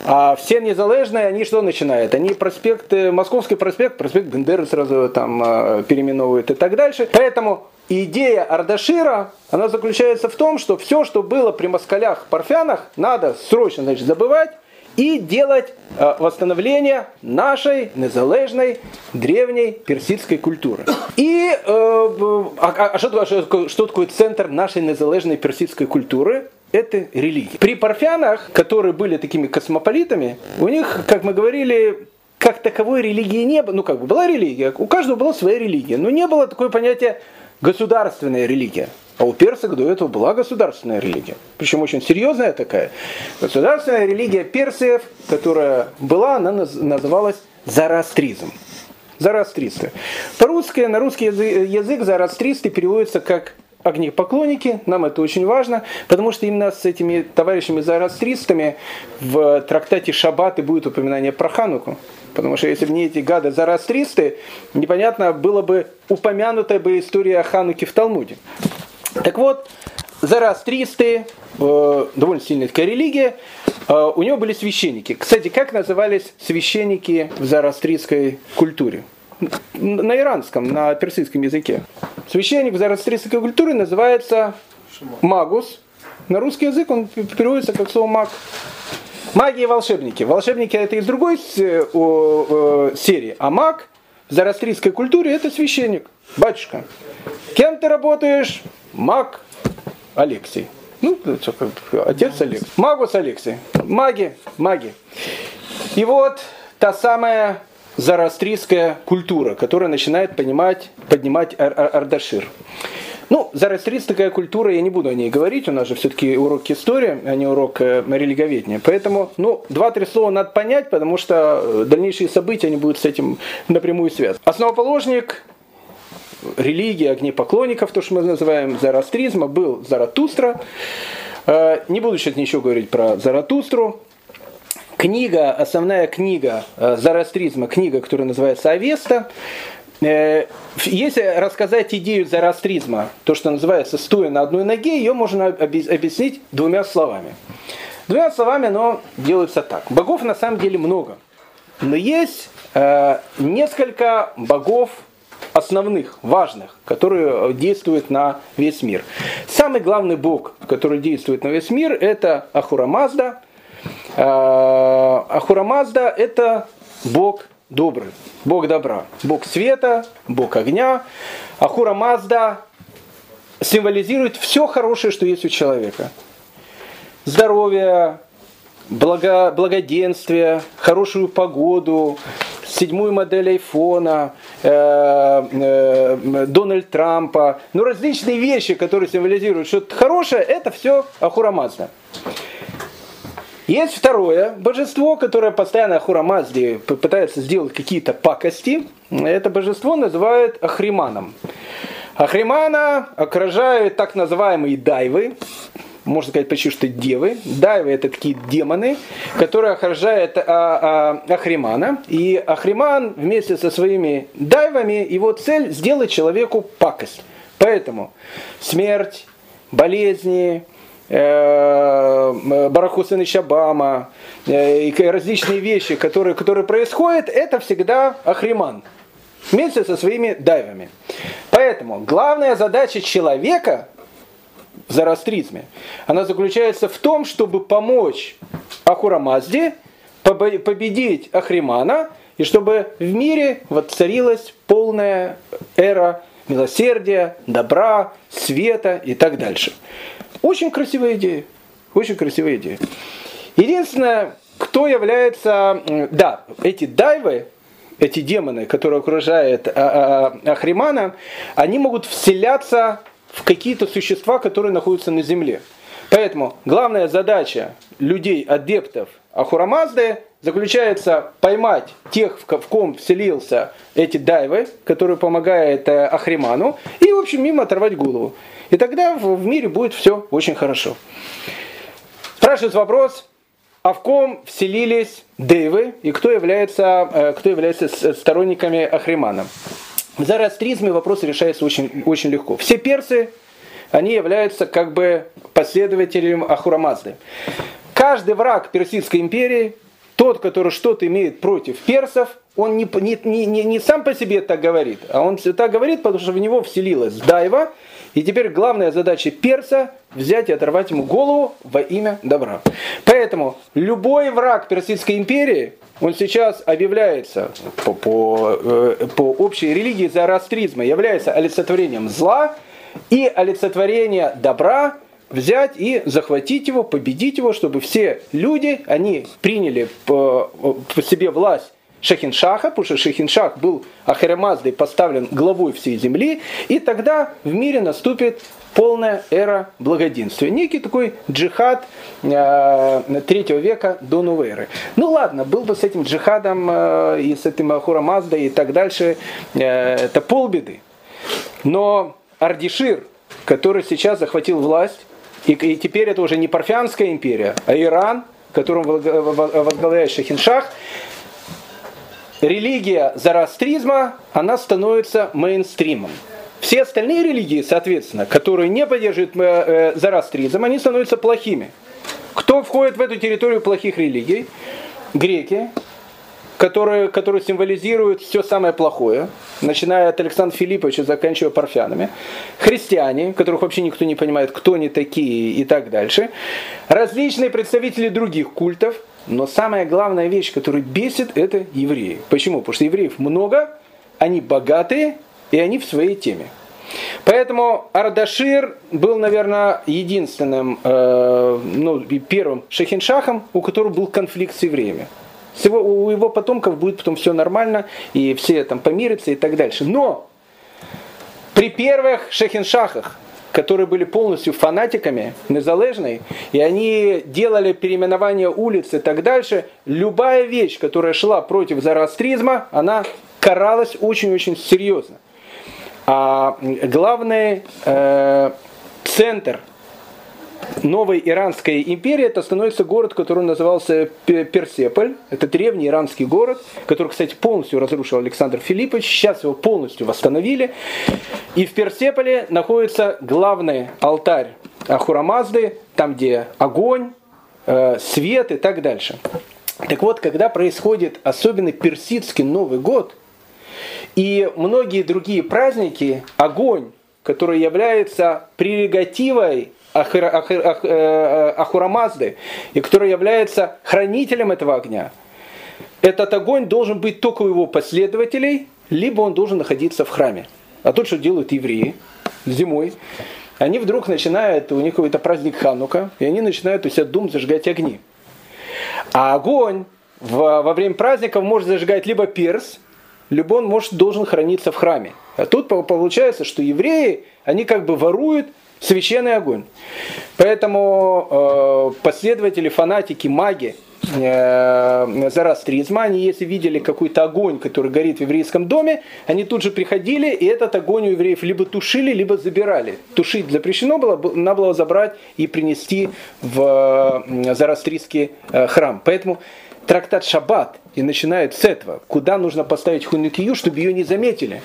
[SPEAKER 1] а все незалежные, они что начинают? Они проспект, Московский проспект, проспект Бендеры сразу там э, переименовывают и так дальше. Поэтому идея Ардашира, она заключается в том, что все, что было при москалях, парфянах, надо срочно значит, забывать и делать э, восстановление нашей незалежной древней персидской культуры. И э, а, а что, что, что такое центр нашей незалежной персидской культуры? Это религия. При парфянах, которые были такими космополитами, у них, как мы говорили, как таковой религии не было. Ну, как бы была религия, у каждого была своя религия, но не было такое понятие государственная религия. А у персов до этого была государственная религия. Причем очень серьезная такая. Государственная религия персиев, которая была, она называлась зороастризм. Зороастристы. По-русски, на русский язык, язык зороастристы переводится как огнепоклонники, нам это очень важно, потому что именно с этими товарищами зороастристами в трактате Шаббаты будет упоминание про Хануку. Потому что если бы не эти гады зороастристы, непонятно было бы упомянутая бы история о Хануке в Талмуде. Так вот, зороастристы, э, довольно сильная такая религия, э, у него были священники. Кстати, как назывались священники в зороастристской культуре? На иранском, на персидском языке. Священник в зороастрийской культуре называется магус. На русский язык он переводится как слово маг. Маги и волшебники. Волшебники это из другой серии, а маг в зороастрийской культуре это священник, батюшка. Кем ты работаешь? Маг Алексей. Ну, отец Алексей. Магус Алексей. Маги, маги. И вот та самая зарастрийская культура, которая начинает понимать, поднимать ар -ар Ардашир. Ну, зарастрийская культура, я не буду о ней говорить, у нас же все-таки урок истории, а не урок э, религоведения. Поэтому, ну, два-три слова надо понять, потому что э, дальнейшие события, они будут с этим напрямую связаны. Основоположник религии огнепоклонников, то, что мы называем зарастризма, был Заратустра. Э, не буду сейчас ничего говорить про Заратустру книга, основная книга э, зороастризма, книга, которая называется «Авеста», э, если рассказать идею зороастризма, то, что называется «стоя на одной ноге», ее можно объяснить двумя словами. Двумя словами оно делается так. Богов на самом деле много. Но есть э, несколько богов основных, важных, которые действуют на весь мир. Самый главный бог, который действует на весь мир, это Ахура Мазда – Ахура Мазда – это Бог добрый, Бог добра, Бог света, Бог огня. Ахура Мазда символизирует все хорошее, что есть у человека. Здоровье, благо, благоденствие, хорошую погоду, седьмую модель айфона, э, э, Дональд Трампа, ну различные вещи, которые символизируют что-то хорошее, это все Ахура Мазда. Есть второе божество, которое постоянно Ахурамазди пытается сделать какие-то пакости. Это божество называют Ахриманом. Ахримана окружают так называемые дайвы, можно сказать почти что девы. Дайвы это такие демоны, которые окружают а, а, Ахримана. И Ахриман вместе со своими дайвами, его цель сделать человеку пакость. Поэтому смерть, болезни, Э, Барахусен Шабама э, и различные вещи, которые, которые происходят, это всегда Ахриман вместе со своими дайвами. Поэтому главная задача человека в зороастризме, она заключается в том, чтобы помочь Ахурамазде победить Ахримана, и чтобы в мире воцарилась полная эра милосердия, добра, света и так дальше. Очень красивая идея. Очень красивая идея. Единственное, кто является... Да, эти дайвы, эти демоны, которые окружают а, а, а, Ахримана, они могут вселяться в какие-то существа, которые находятся на земле. Поэтому главная задача людей, адептов Ахурамазды, заключается поймать тех, в ком вселился эти дайвы, которые помогают э, Ахриману, и, в общем, мимо оторвать голову. И тогда в мире будет все очень хорошо. Спрашивается вопрос, а в ком вселились дейвы и кто является, э, кто является сторонниками Ахримана? В зороастризме вопрос решается очень, очень легко. Все персы, они являются как бы последователем Ахурамазды. Каждый враг Персидской империи, тот, который что-то имеет против персов, он не, не, не, не сам по себе так говорит, а он так говорит, потому что в него вселилась дайва, и теперь главная задача перса взять и оторвать ему голову во имя добра. Поэтому любой враг Персидской империи, он сейчас объявляется по, по, э, по общей религии зороастризма, является олицетворением зла и олицетворение добра, взять и захватить его, победить его, чтобы все люди, они приняли по, по себе власть Шахиншаха, потому что Шахиншах был Ахарамаздой поставлен главой всей земли, и тогда в мире наступит полная эра благоденствия. Некий такой джихад э, третьего века до новой эры. Ну ладно, был бы с этим джихадом э, и с этим Ахурамаздой и так дальше, э, это полбеды. Но Ардишир, который сейчас захватил власть, и, и теперь это уже не Парфянская империя, а Иран, которым возглавляет Шахиншах, религия зороастризма, она становится мейнстримом. Все остальные религии, соответственно, которые не поддерживают э, э, зороастризм, они становятся плохими. Кто входит в эту территорию плохих религий? Греки, которые, которые символизируют все самое плохое, начиная от Александра Филипповича, заканчивая парфянами. Христиане, которых вообще никто не понимает, кто они такие и так дальше. Различные представители других культов – но самая главная вещь, которая бесит, это евреи. Почему? Потому что евреев много, они богатые, и они в своей теме. Поэтому Ардашир был, наверное, единственным, э, ну, первым шахиншахом, у которого был конфликт с евреями. С у его потомков будет потом все нормально, и все там помирятся и так дальше. Но при первых шахиншахах которые были полностью фанатиками незалежной, и они делали переименование улиц и так дальше, любая вещь, которая шла против зороастризма, она каралась очень-очень серьезно. А главный э, центр новой Иранской империи это становится город, который назывался Персеполь. Это древний иранский город, который, кстати, полностью разрушил Александр Филиппович. Сейчас его полностью восстановили. И в Персеполе находится главный алтарь Ахурамазды, там, где огонь, э, свет и так дальше. Так вот, когда происходит особенно персидский Новый год и многие другие праздники, огонь, который является прерогативой Ахира, Ахир, Ах, э, Ахурамазды, и который является хранителем этого огня, этот огонь должен быть только у его последователей, либо он должен находиться в храме. А тут что делают евреи зимой? Они вдруг начинают, у них какой-то праздник Ханука, и они начинают у себя дом зажигать огни. А огонь в, во время праздников может зажигать либо перс, либо он может, должен храниться в храме. А тут получается, что евреи, они как бы воруют священный огонь. Поэтому э, последователи, фанатики, маги э, зороастризма, они если видели какой-то огонь, который горит в еврейском доме, они тут же приходили, и этот огонь у евреев либо тушили, либо забирали. Тушить запрещено было, надо было забрать и принести в э, зороастрийский э, храм. Поэтому трактат Шаббат и начинает с этого, куда нужно поставить хунукию, чтобы ее не заметили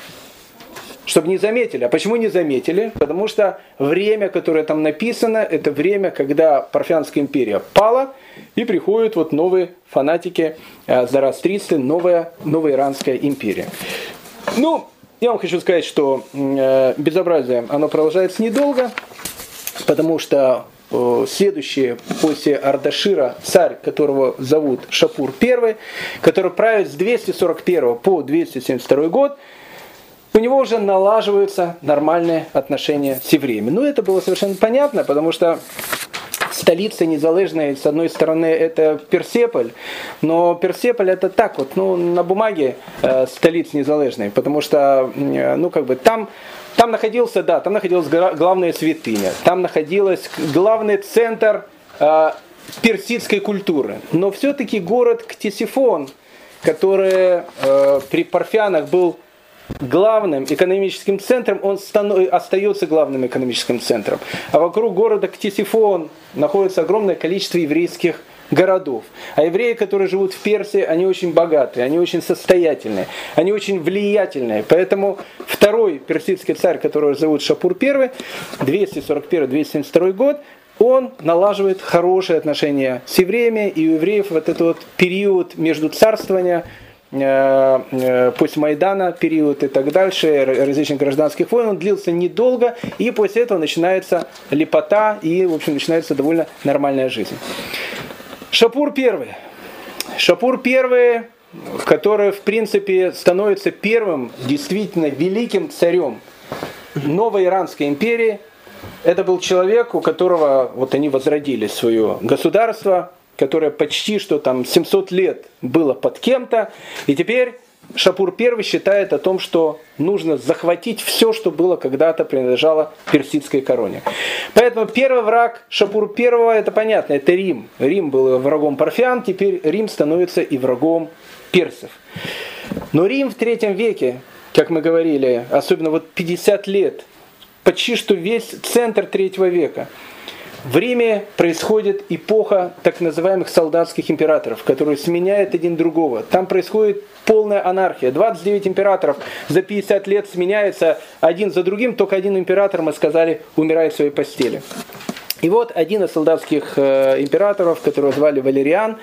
[SPEAKER 1] чтобы не заметили. А почему не заметили? Потому что время, которое там написано, это время, когда Парфянская империя пала, и приходят вот новые фанатики, э, зороастристы, новая, новая Иранская империя. Ну, я вам хочу сказать, что э, безобразие, оно продолжается недолго, потому что э, следующий после Ардашира царь, которого зовут Шапур I, который правит с 241 по 272 год, у него уже налаживаются нормальные отношения с евреями. Ну, это было совершенно понятно, потому что столица незалежная, с одной стороны, это Персеполь, но Персеполь это так вот, ну, на бумаге э, столица незалежная, потому что, э, ну, как бы там, там находился, да, там находилась главная святыня, там находился главный центр э, персидской культуры. Но все-таки город Ктисифон, который э, при Парфянах был главным экономическим центром, он остается главным экономическим центром. А вокруг города Ктисифон находится огромное количество еврейских городов. А евреи, которые живут в Персии, они очень богатые, они очень состоятельные, они очень влиятельные. Поэтому второй персидский царь, которого зовут Шапур I, 241-272 год, он налаживает хорошие отношения с евреями, и у евреев вот этот вот период между царствования после Майдана период и так дальше, различных гражданских войн, он длился недолго, и после этого начинается лепота, и, в общем, начинается довольно нормальная жизнь. Шапур первый. Шапур первый, который, в принципе, становится первым действительно великим царем новой Иранской империи. Это был человек, у которого вот они возродили свое государство, которое почти что там 700 лет было под кем-то, и теперь Шапур I считает о том, что нужно захватить все, что было когда-то принадлежало персидской короне. Поэтому первый враг Шапур I, это понятно, это Рим. Рим был врагом парфян, теперь Рим становится и врагом персов. Но Рим в третьем веке, как мы говорили, особенно вот 50 лет, почти что весь центр третьего века – в Риме происходит эпоха так называемых солдатских императоров, которые сменяют один другого. Там происходит полная анархия. 29 императоров за 50 лет сменяются один за другим, только один император, мы сказали, умирает в своей постели. И вот один из солдатских э, императоров, которого звали Валериан,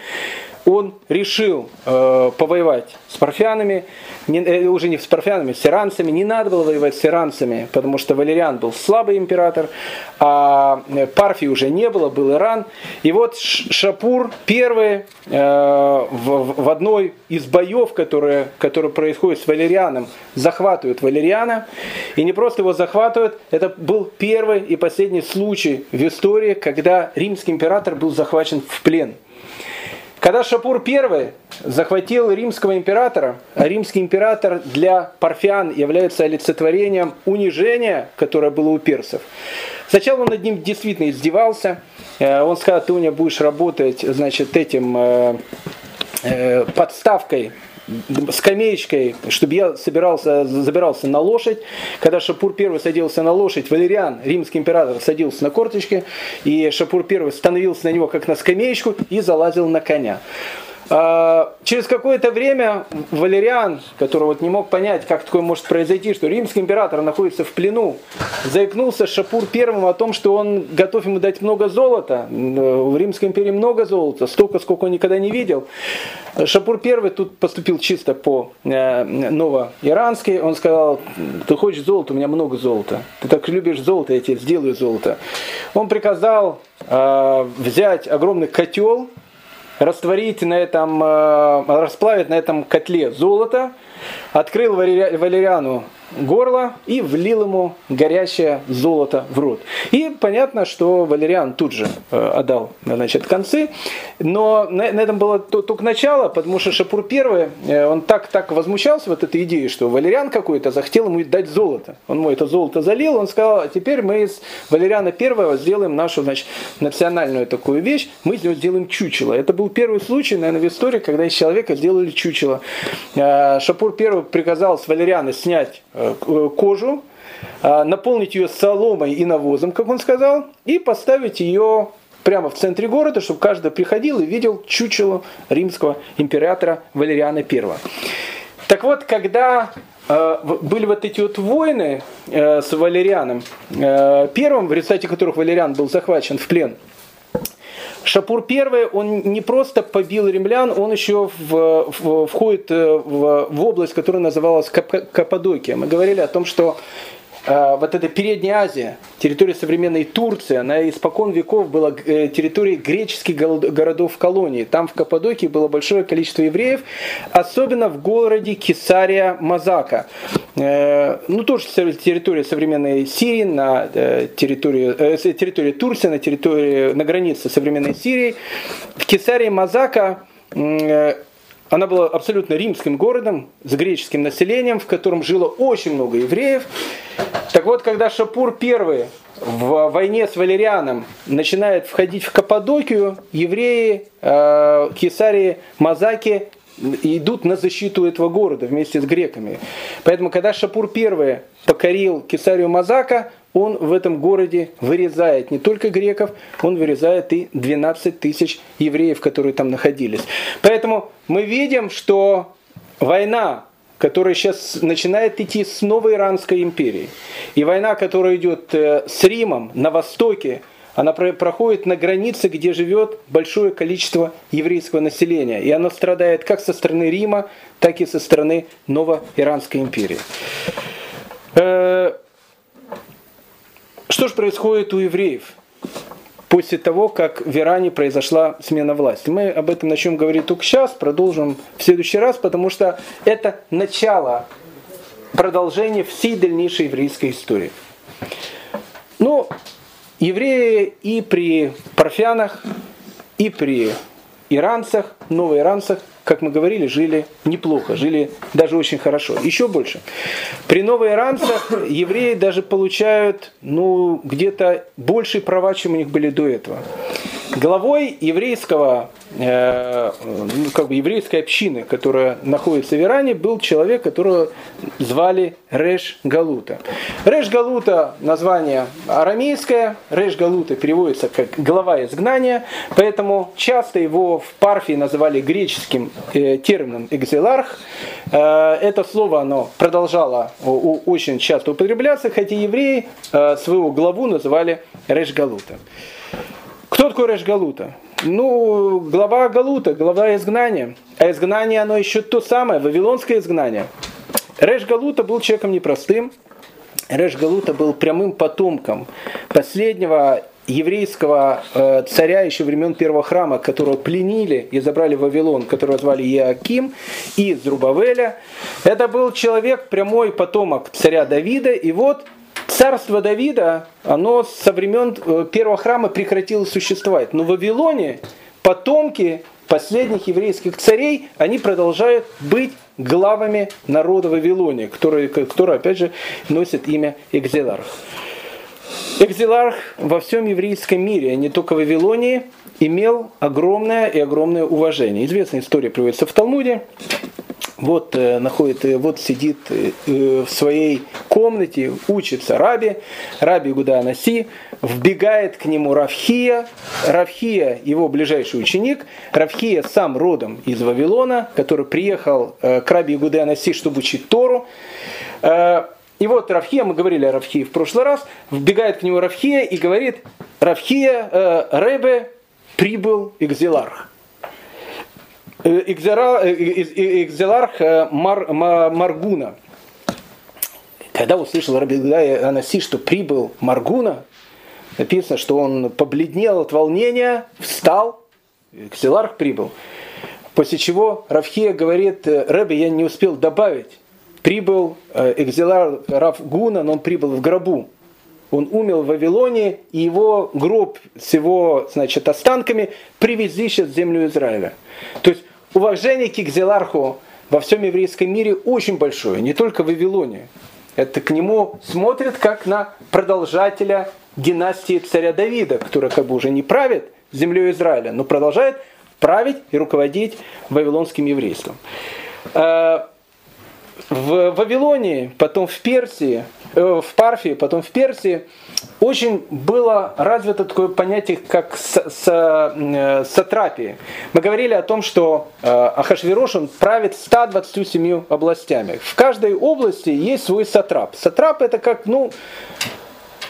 [SPEAKER 1] он решил э, повоевать с парфянами, не, э, уже не с парфянами, с иранцами. Не надо было воевать с иранцами, потому что Валериан был слабый император, а э, Парфии уже не было, был Иран. И вот Шапур первый э, в, в одной из боев, которые, которые происходят с Валерианом, захватывают Валериана. И не просто его захватывают, это был первый и последний случай в истории, когда римский император был захвачен в плен. Когда Шапур I захватил римского императора, а римский император для парфян является олицетворением унижения, которое было у персов. Сначала он над ним действительно издевался. Э, он сказал, ты у меня будешь работать значит, этим э, э, подставкой скамеечкой, чтобы я собирался, забирался на лошадь. Когда Шапур I садился на лошадь, Валериан, римский император, садился на корточки, и Шапур I становился на него как на скамеечку и залазил на коня. А, через какое-то время Валериан, который вот не мог понять, как такое может произойти, что римский император находится в плену, заикнулся Шапур первым о том, что он готов ему дать много золота. В Римской империи много золота, столько, сколько он никогда не видел. Шапур первый тут поступил чисто по э, новоирански. Он сказал, ты хочешь золото, у меня много золота. Ты так любишь золото, я тебе сделаю золото. Он приказал э, взять огромный котел, растворить на этом, э, расплавить на этом котле золото, открыл Валериану горло и влил ему горячее золото в рот. И понятно, что Валериан тут же э, отдал значит, концы, но на, этом было только начало, потому что Шапур I, э, он так, так возмущался вот этой идеей, что Валериан какой-то захотел ему дать золото. Он ему это золото залил, он сказал, а теперь мы из Валериана I сделаем нашу значит, национальную такую вещь, мы из него сделаем чучело. Это был первый случай, наверное, в истории, когда из человека сделали чучело. Э, Шапур I приказал с Валериана снять кожу, а, наполнить ее соломой и навозом, как он сказал, и поставить ее прямо в центре города, чтобы каждый приходил и видел чучело римского императора Валериана I. Так вот, когда э, были вот эти вот войны э, с Валерианом, первым, в результате которых Валериан был захвачен в плен, Шапур I, он не просто побил римлян, он еще в, в, входит в, в область, которая называлась Каппадокия. Мы говорили о том, что вот эта Передняя Азия, территория современной Турции, она испокон веков была э, территорией греческих городов-колоний. Там в Каппадокии было большое количество евреев, особенно в городе Кесария Мазака. Э, ну, тоже территория современной Сирии, на э, территории, территории Турции, на, территории, на границе современной Сирии. В Кесарии Мазака она была абсолютно римским городом с греческим населением, в котором жило очень много евреев. Так вот, когда Шапур I в войне с Валерианом начинает входить в Каппадокию, евреи э, Кесарии Мазаки идут на защиту этого города вместе с греками. Поэтому, когда Шапур I покорил Кесарию Мазака, он в этом городе вырезает не только греков, он вырезает и 12 тысяч евреев, которые там находились. Поэтому мы видим, что война, которая сейчас начинает идти с новой Иранской империи, и война, которая идет э, с Римом на востоке, она проходит на границе, где живет большое количество еврейского населения. И она страдает как со стороны Рима, так и со стороны Новоиранской империи. Что же происходит у евреев после того, как в Иране произошла смена власти? Мы об этом начнем говорить только сейчас, продолжим в следующий раз, потому что это начало продолжения всей дальнейшей еврейской истории. Ну, евреи и при парфянах, и при иранцах, новоиранцах как мы говорили, жили неплохо, жили даже очень хорошо. Еще больше. При новоиранцах евреи даже получают ну, где-то большие права, чем у них были до этого. Главой еврейского, э, ну, как бы еврейской общины, которая находится в Иране, был человек, которого звали Реш Галута. Реш Галута название арамейское, Реш Галута переводится как глава изгнания, поэтому часто его в Парфии называли греческим термином экзиларх. Э, это слово оно продолжало очень часто употребляться, хотя евреи э, своего главу называли Реш Галута. Кто такой Реш Галута? Ну, глава Галута, глава изгнания. А изгнание, оно еще то самое, вавилонское изгнание. Реш Галута был человеком непростым. Реш Галута был прямым потомком последнего еврейского э, царя еще времен первого храма, которого пленили и забрали в Вавилон, которого звали Иаким, и Зрубавеля. Это был человек, прямой потомок царя Давида, и вот Царство Давида, оно со времен э, первого храма прекратило существовать. Но в Вавилоне потомки последних еврейских царей, они продолжают быть главами народа Вавилония, который, который опять же, носит имя Экзеларх. Экзеларх во всем еврейском мире, а не только в Вавилонии, имел огромное и огромное уважение. Известная история приводится в Талмуде. Вот э, находит, э, вот сидит э, в своей комнате, учится Раби, Раби Гуда Анаси, вбегает к нему Равхия, Равхия его ближайший ученик, Равхия сам родом из Вавилона, который приехал к Раби Гуда Анаси, чтобы учить Тору. И вот Равхия, мы говорили о Равхии в прошлый раз, вбегает к нему Равхия и говорит, Равхия, Ребе прибыл Экзеларх. Экзеларх Мар, Маргуна. Когда услышал Рабидай Анаси, что прибыл Маргуна, написано, что он побледнел от волнения, встал, Экзеларх прибыл. После чего Равхия говорит, Рэбби, я не успел добавить. Прибыл Экзелар Равгуна, но он прибыл в гробу. Он умер в Вавилоне, и его гроб с его значит, останками привезли сейчас в землю Израиля. То есть уважение к Игзеларху во всем еврейском мире очень большое, не только в Вавилоне. Это к нему смотрят как на продолжателя династии царя Давида, который как бы уже не правит землей Израиля, но продолжает править и руководить вавилонским еврейством. В Вавилоне, потом в Персии, э, в Парфии, потом в Персии очень было развито такое понятие, как э, сатрапии. Мы говорили о том, что э, Ахашвирош он правит 127 областями. В каждой области есть свой сатрап. Сатрап это как, ну,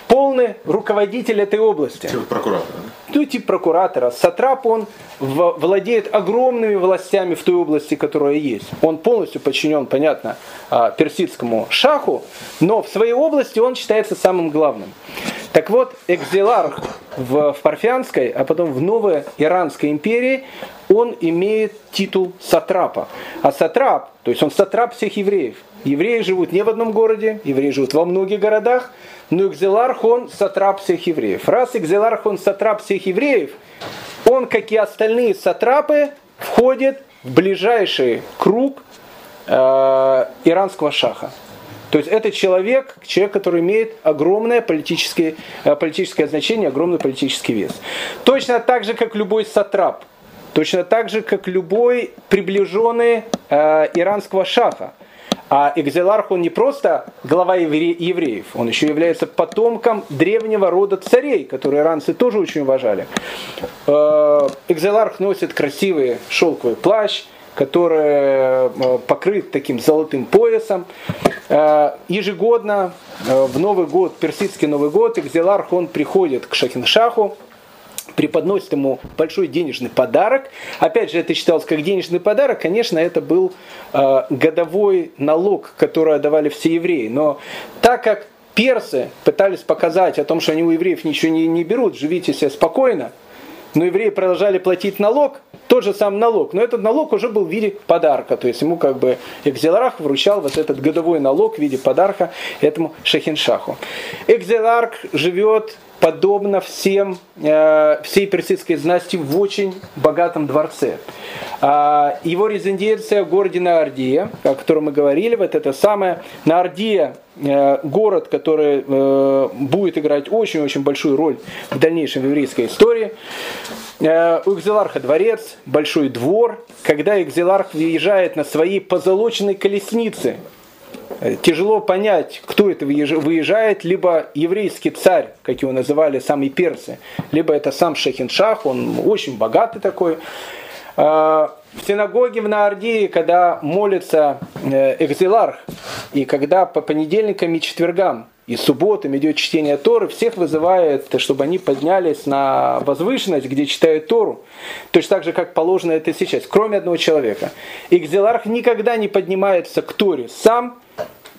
[SPEAKER 1] полный руководитель этой области.
[SPEAKER 2] Типа прокуратора.
[SPEAKER 1] Тип прокуратора. Сатрап, он владеет огромными властями в той области, которая есть. Он полностью подчинен, понятно, а, персидскому шаху, но в своей области он считается самым главным. Так вот, экзиларх в, в Парфянской, а потом в новой Иранской империи, он имеет титул сатрапа. А сатрап, то есть он сатрап всех евреев. Евреи живут не в одном городе, евреи живут во многих городах, но Экзеларх он сатрап всех евреев. Раз Экзеларх он сатрап всех евреев, он, как и остальные сатрапы, входит в ближайший круг э, иранского шаха. То есть это человек, человек, который имеет огромное политическое, э, политическое значение, огромный политический вес. Точно так же, как любой сатрап, точно так же, как любой приближенный э, иранского шаха. А Экзеларх, он не просто глава евреев, он еще является потомком древнего рода царей, которые иранцы тоже очень уважали. Э, Экзеларх носит красивый шелковый плащ, который э, покрыт таким золотым поясом. Э, ежегодно в Новый год, персидский Новый год, Экзеларх, он приходит к Шахиншаху, преподносит ему большой денежный подарок. Опять же, это считалось как денежный подарок. Конечно, это был э, годовой налог, который отдавали все евреи. Но так как персы пытались показать о том, что они у евреев ничего не, не берут, живите себе спокойно, но евреи продолжали платить налог, тот же самый налог, но этот налог уже был в виде подарка, то есть ему как бы Экзеларх вручал вот этот годовой налог в виде подарка этому Шахиншаху. Экзеларх живет подобно всем, э, всей персидской знати в очень богатом дворце. А, его резиденция в городе Наардия, о котором мы говорили, вот это самое Наардия, э, город, который э, будет играть очень-очень большую роль в дальнейшем в еврейской истории. У Экзеларха дворец, большой двор. Когда Экзеларх въезжает на своей позолоченной колеснице, тяжело понять, кто это выезжает, либо еврейский царь, как его называли сами персы, либо это сам Шахиншах, он очень богатый такой. А, в синагоге в Наардии, когда молится э, Экзиларх, и когда по понедельникам и четвергам и субботам идет чтение Торы, всех вызывает, чтобы они поднялись на возвышенность, где читают Тору. Точно так же, как положено это сейчас, кроме одного человека. Экзиларх никогда не поднимается к Торе сам,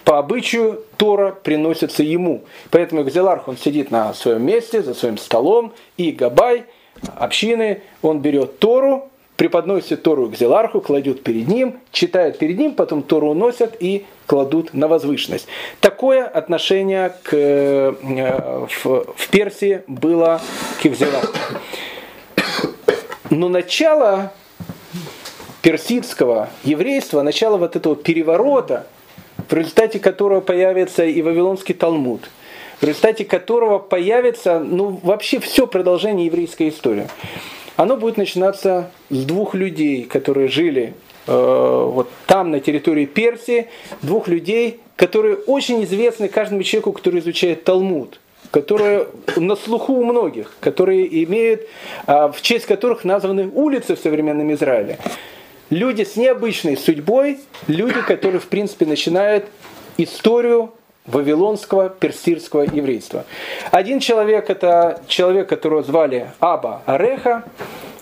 [SPEAKER 1] по обычаю Тора приносится ему. Поэтому Экзеларх, он сидит на своем месте, за своим столом, и Габай, общины, он берет Тору, преподносит Тору к Зеларху, кладет перед ним, читает перед ним, потом Тору уносят и кладут на возвышенность. Такое отношение к, э, в, в Персии было к Зеларху. Но начало персидского еврейства, начало вот этого переворота, в результате которого появится и Вавилонский Талмуд, в результате которого появится ну, вообще все продолжение еврейской истории. Оно будет начинаться с двух людей, которые жили э, вот там, на территории Персии, двух людей, которые очень известны каждому человеку, который изучает Талмуд. Которые на слуху у многих, которые имеют, а, в честь которых названы улицы в современном Израиле люди с необычной судьбой, люди, которые, в принципе, начинают историю вавилонского персидского еврейства. Один человек – это человек, которого звали Аба Ареха.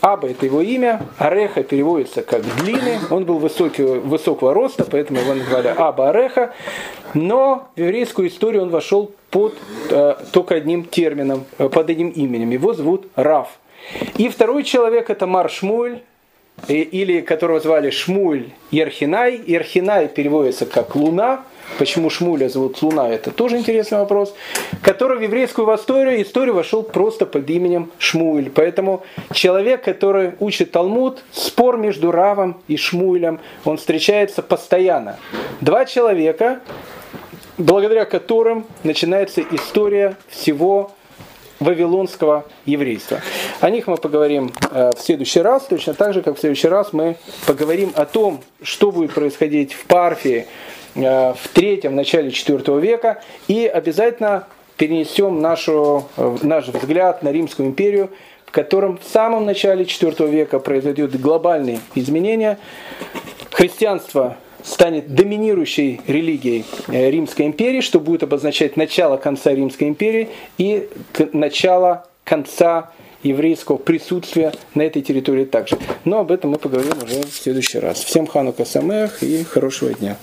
[SPEAKER 1] Аба – это его имя, Ареха переводится как длинный, он был высокий, высокого роста, поэтому его назвали Аба Ареха. Но в еврейскую историю он вошел под э, только одним термином, э, под одним именем. Его зовут Раф. И второй человек – это Маршмуэль, или которого звали Шмуль Ерхинай. Ерхинай переводится как «луна». Почему Шмуля зовут Луна, это тоже интересный вопрос. Который в еврейскую историю, историю вошел просто под именем Шмуль. Поэтому человек, который учит Талмуд, спор между Равом и Шмулем, он встречается постоянно. Два человека, благодаря которым начинается история всего вавилонского еврейства. О них мы поговорим э, в следующий раз, точно так же, как в следующий раз мы поговорим о том, что будет происходить в Парфии э, в третьем, начале четвертого века, и обязательно перенесем нашу, э, наш взгляд на Римскую империю, в котором в самом начале IV века произойдут глобальные изменения. Христианство станет доминирующей религией э, Римской империи, что будет обозначать начало конца Римской империи и начало конца еврейского присутствия на этой территории также. Но об этом мы поговорим уже в следующий раз. Всем Ханука Самех и хорошего дня.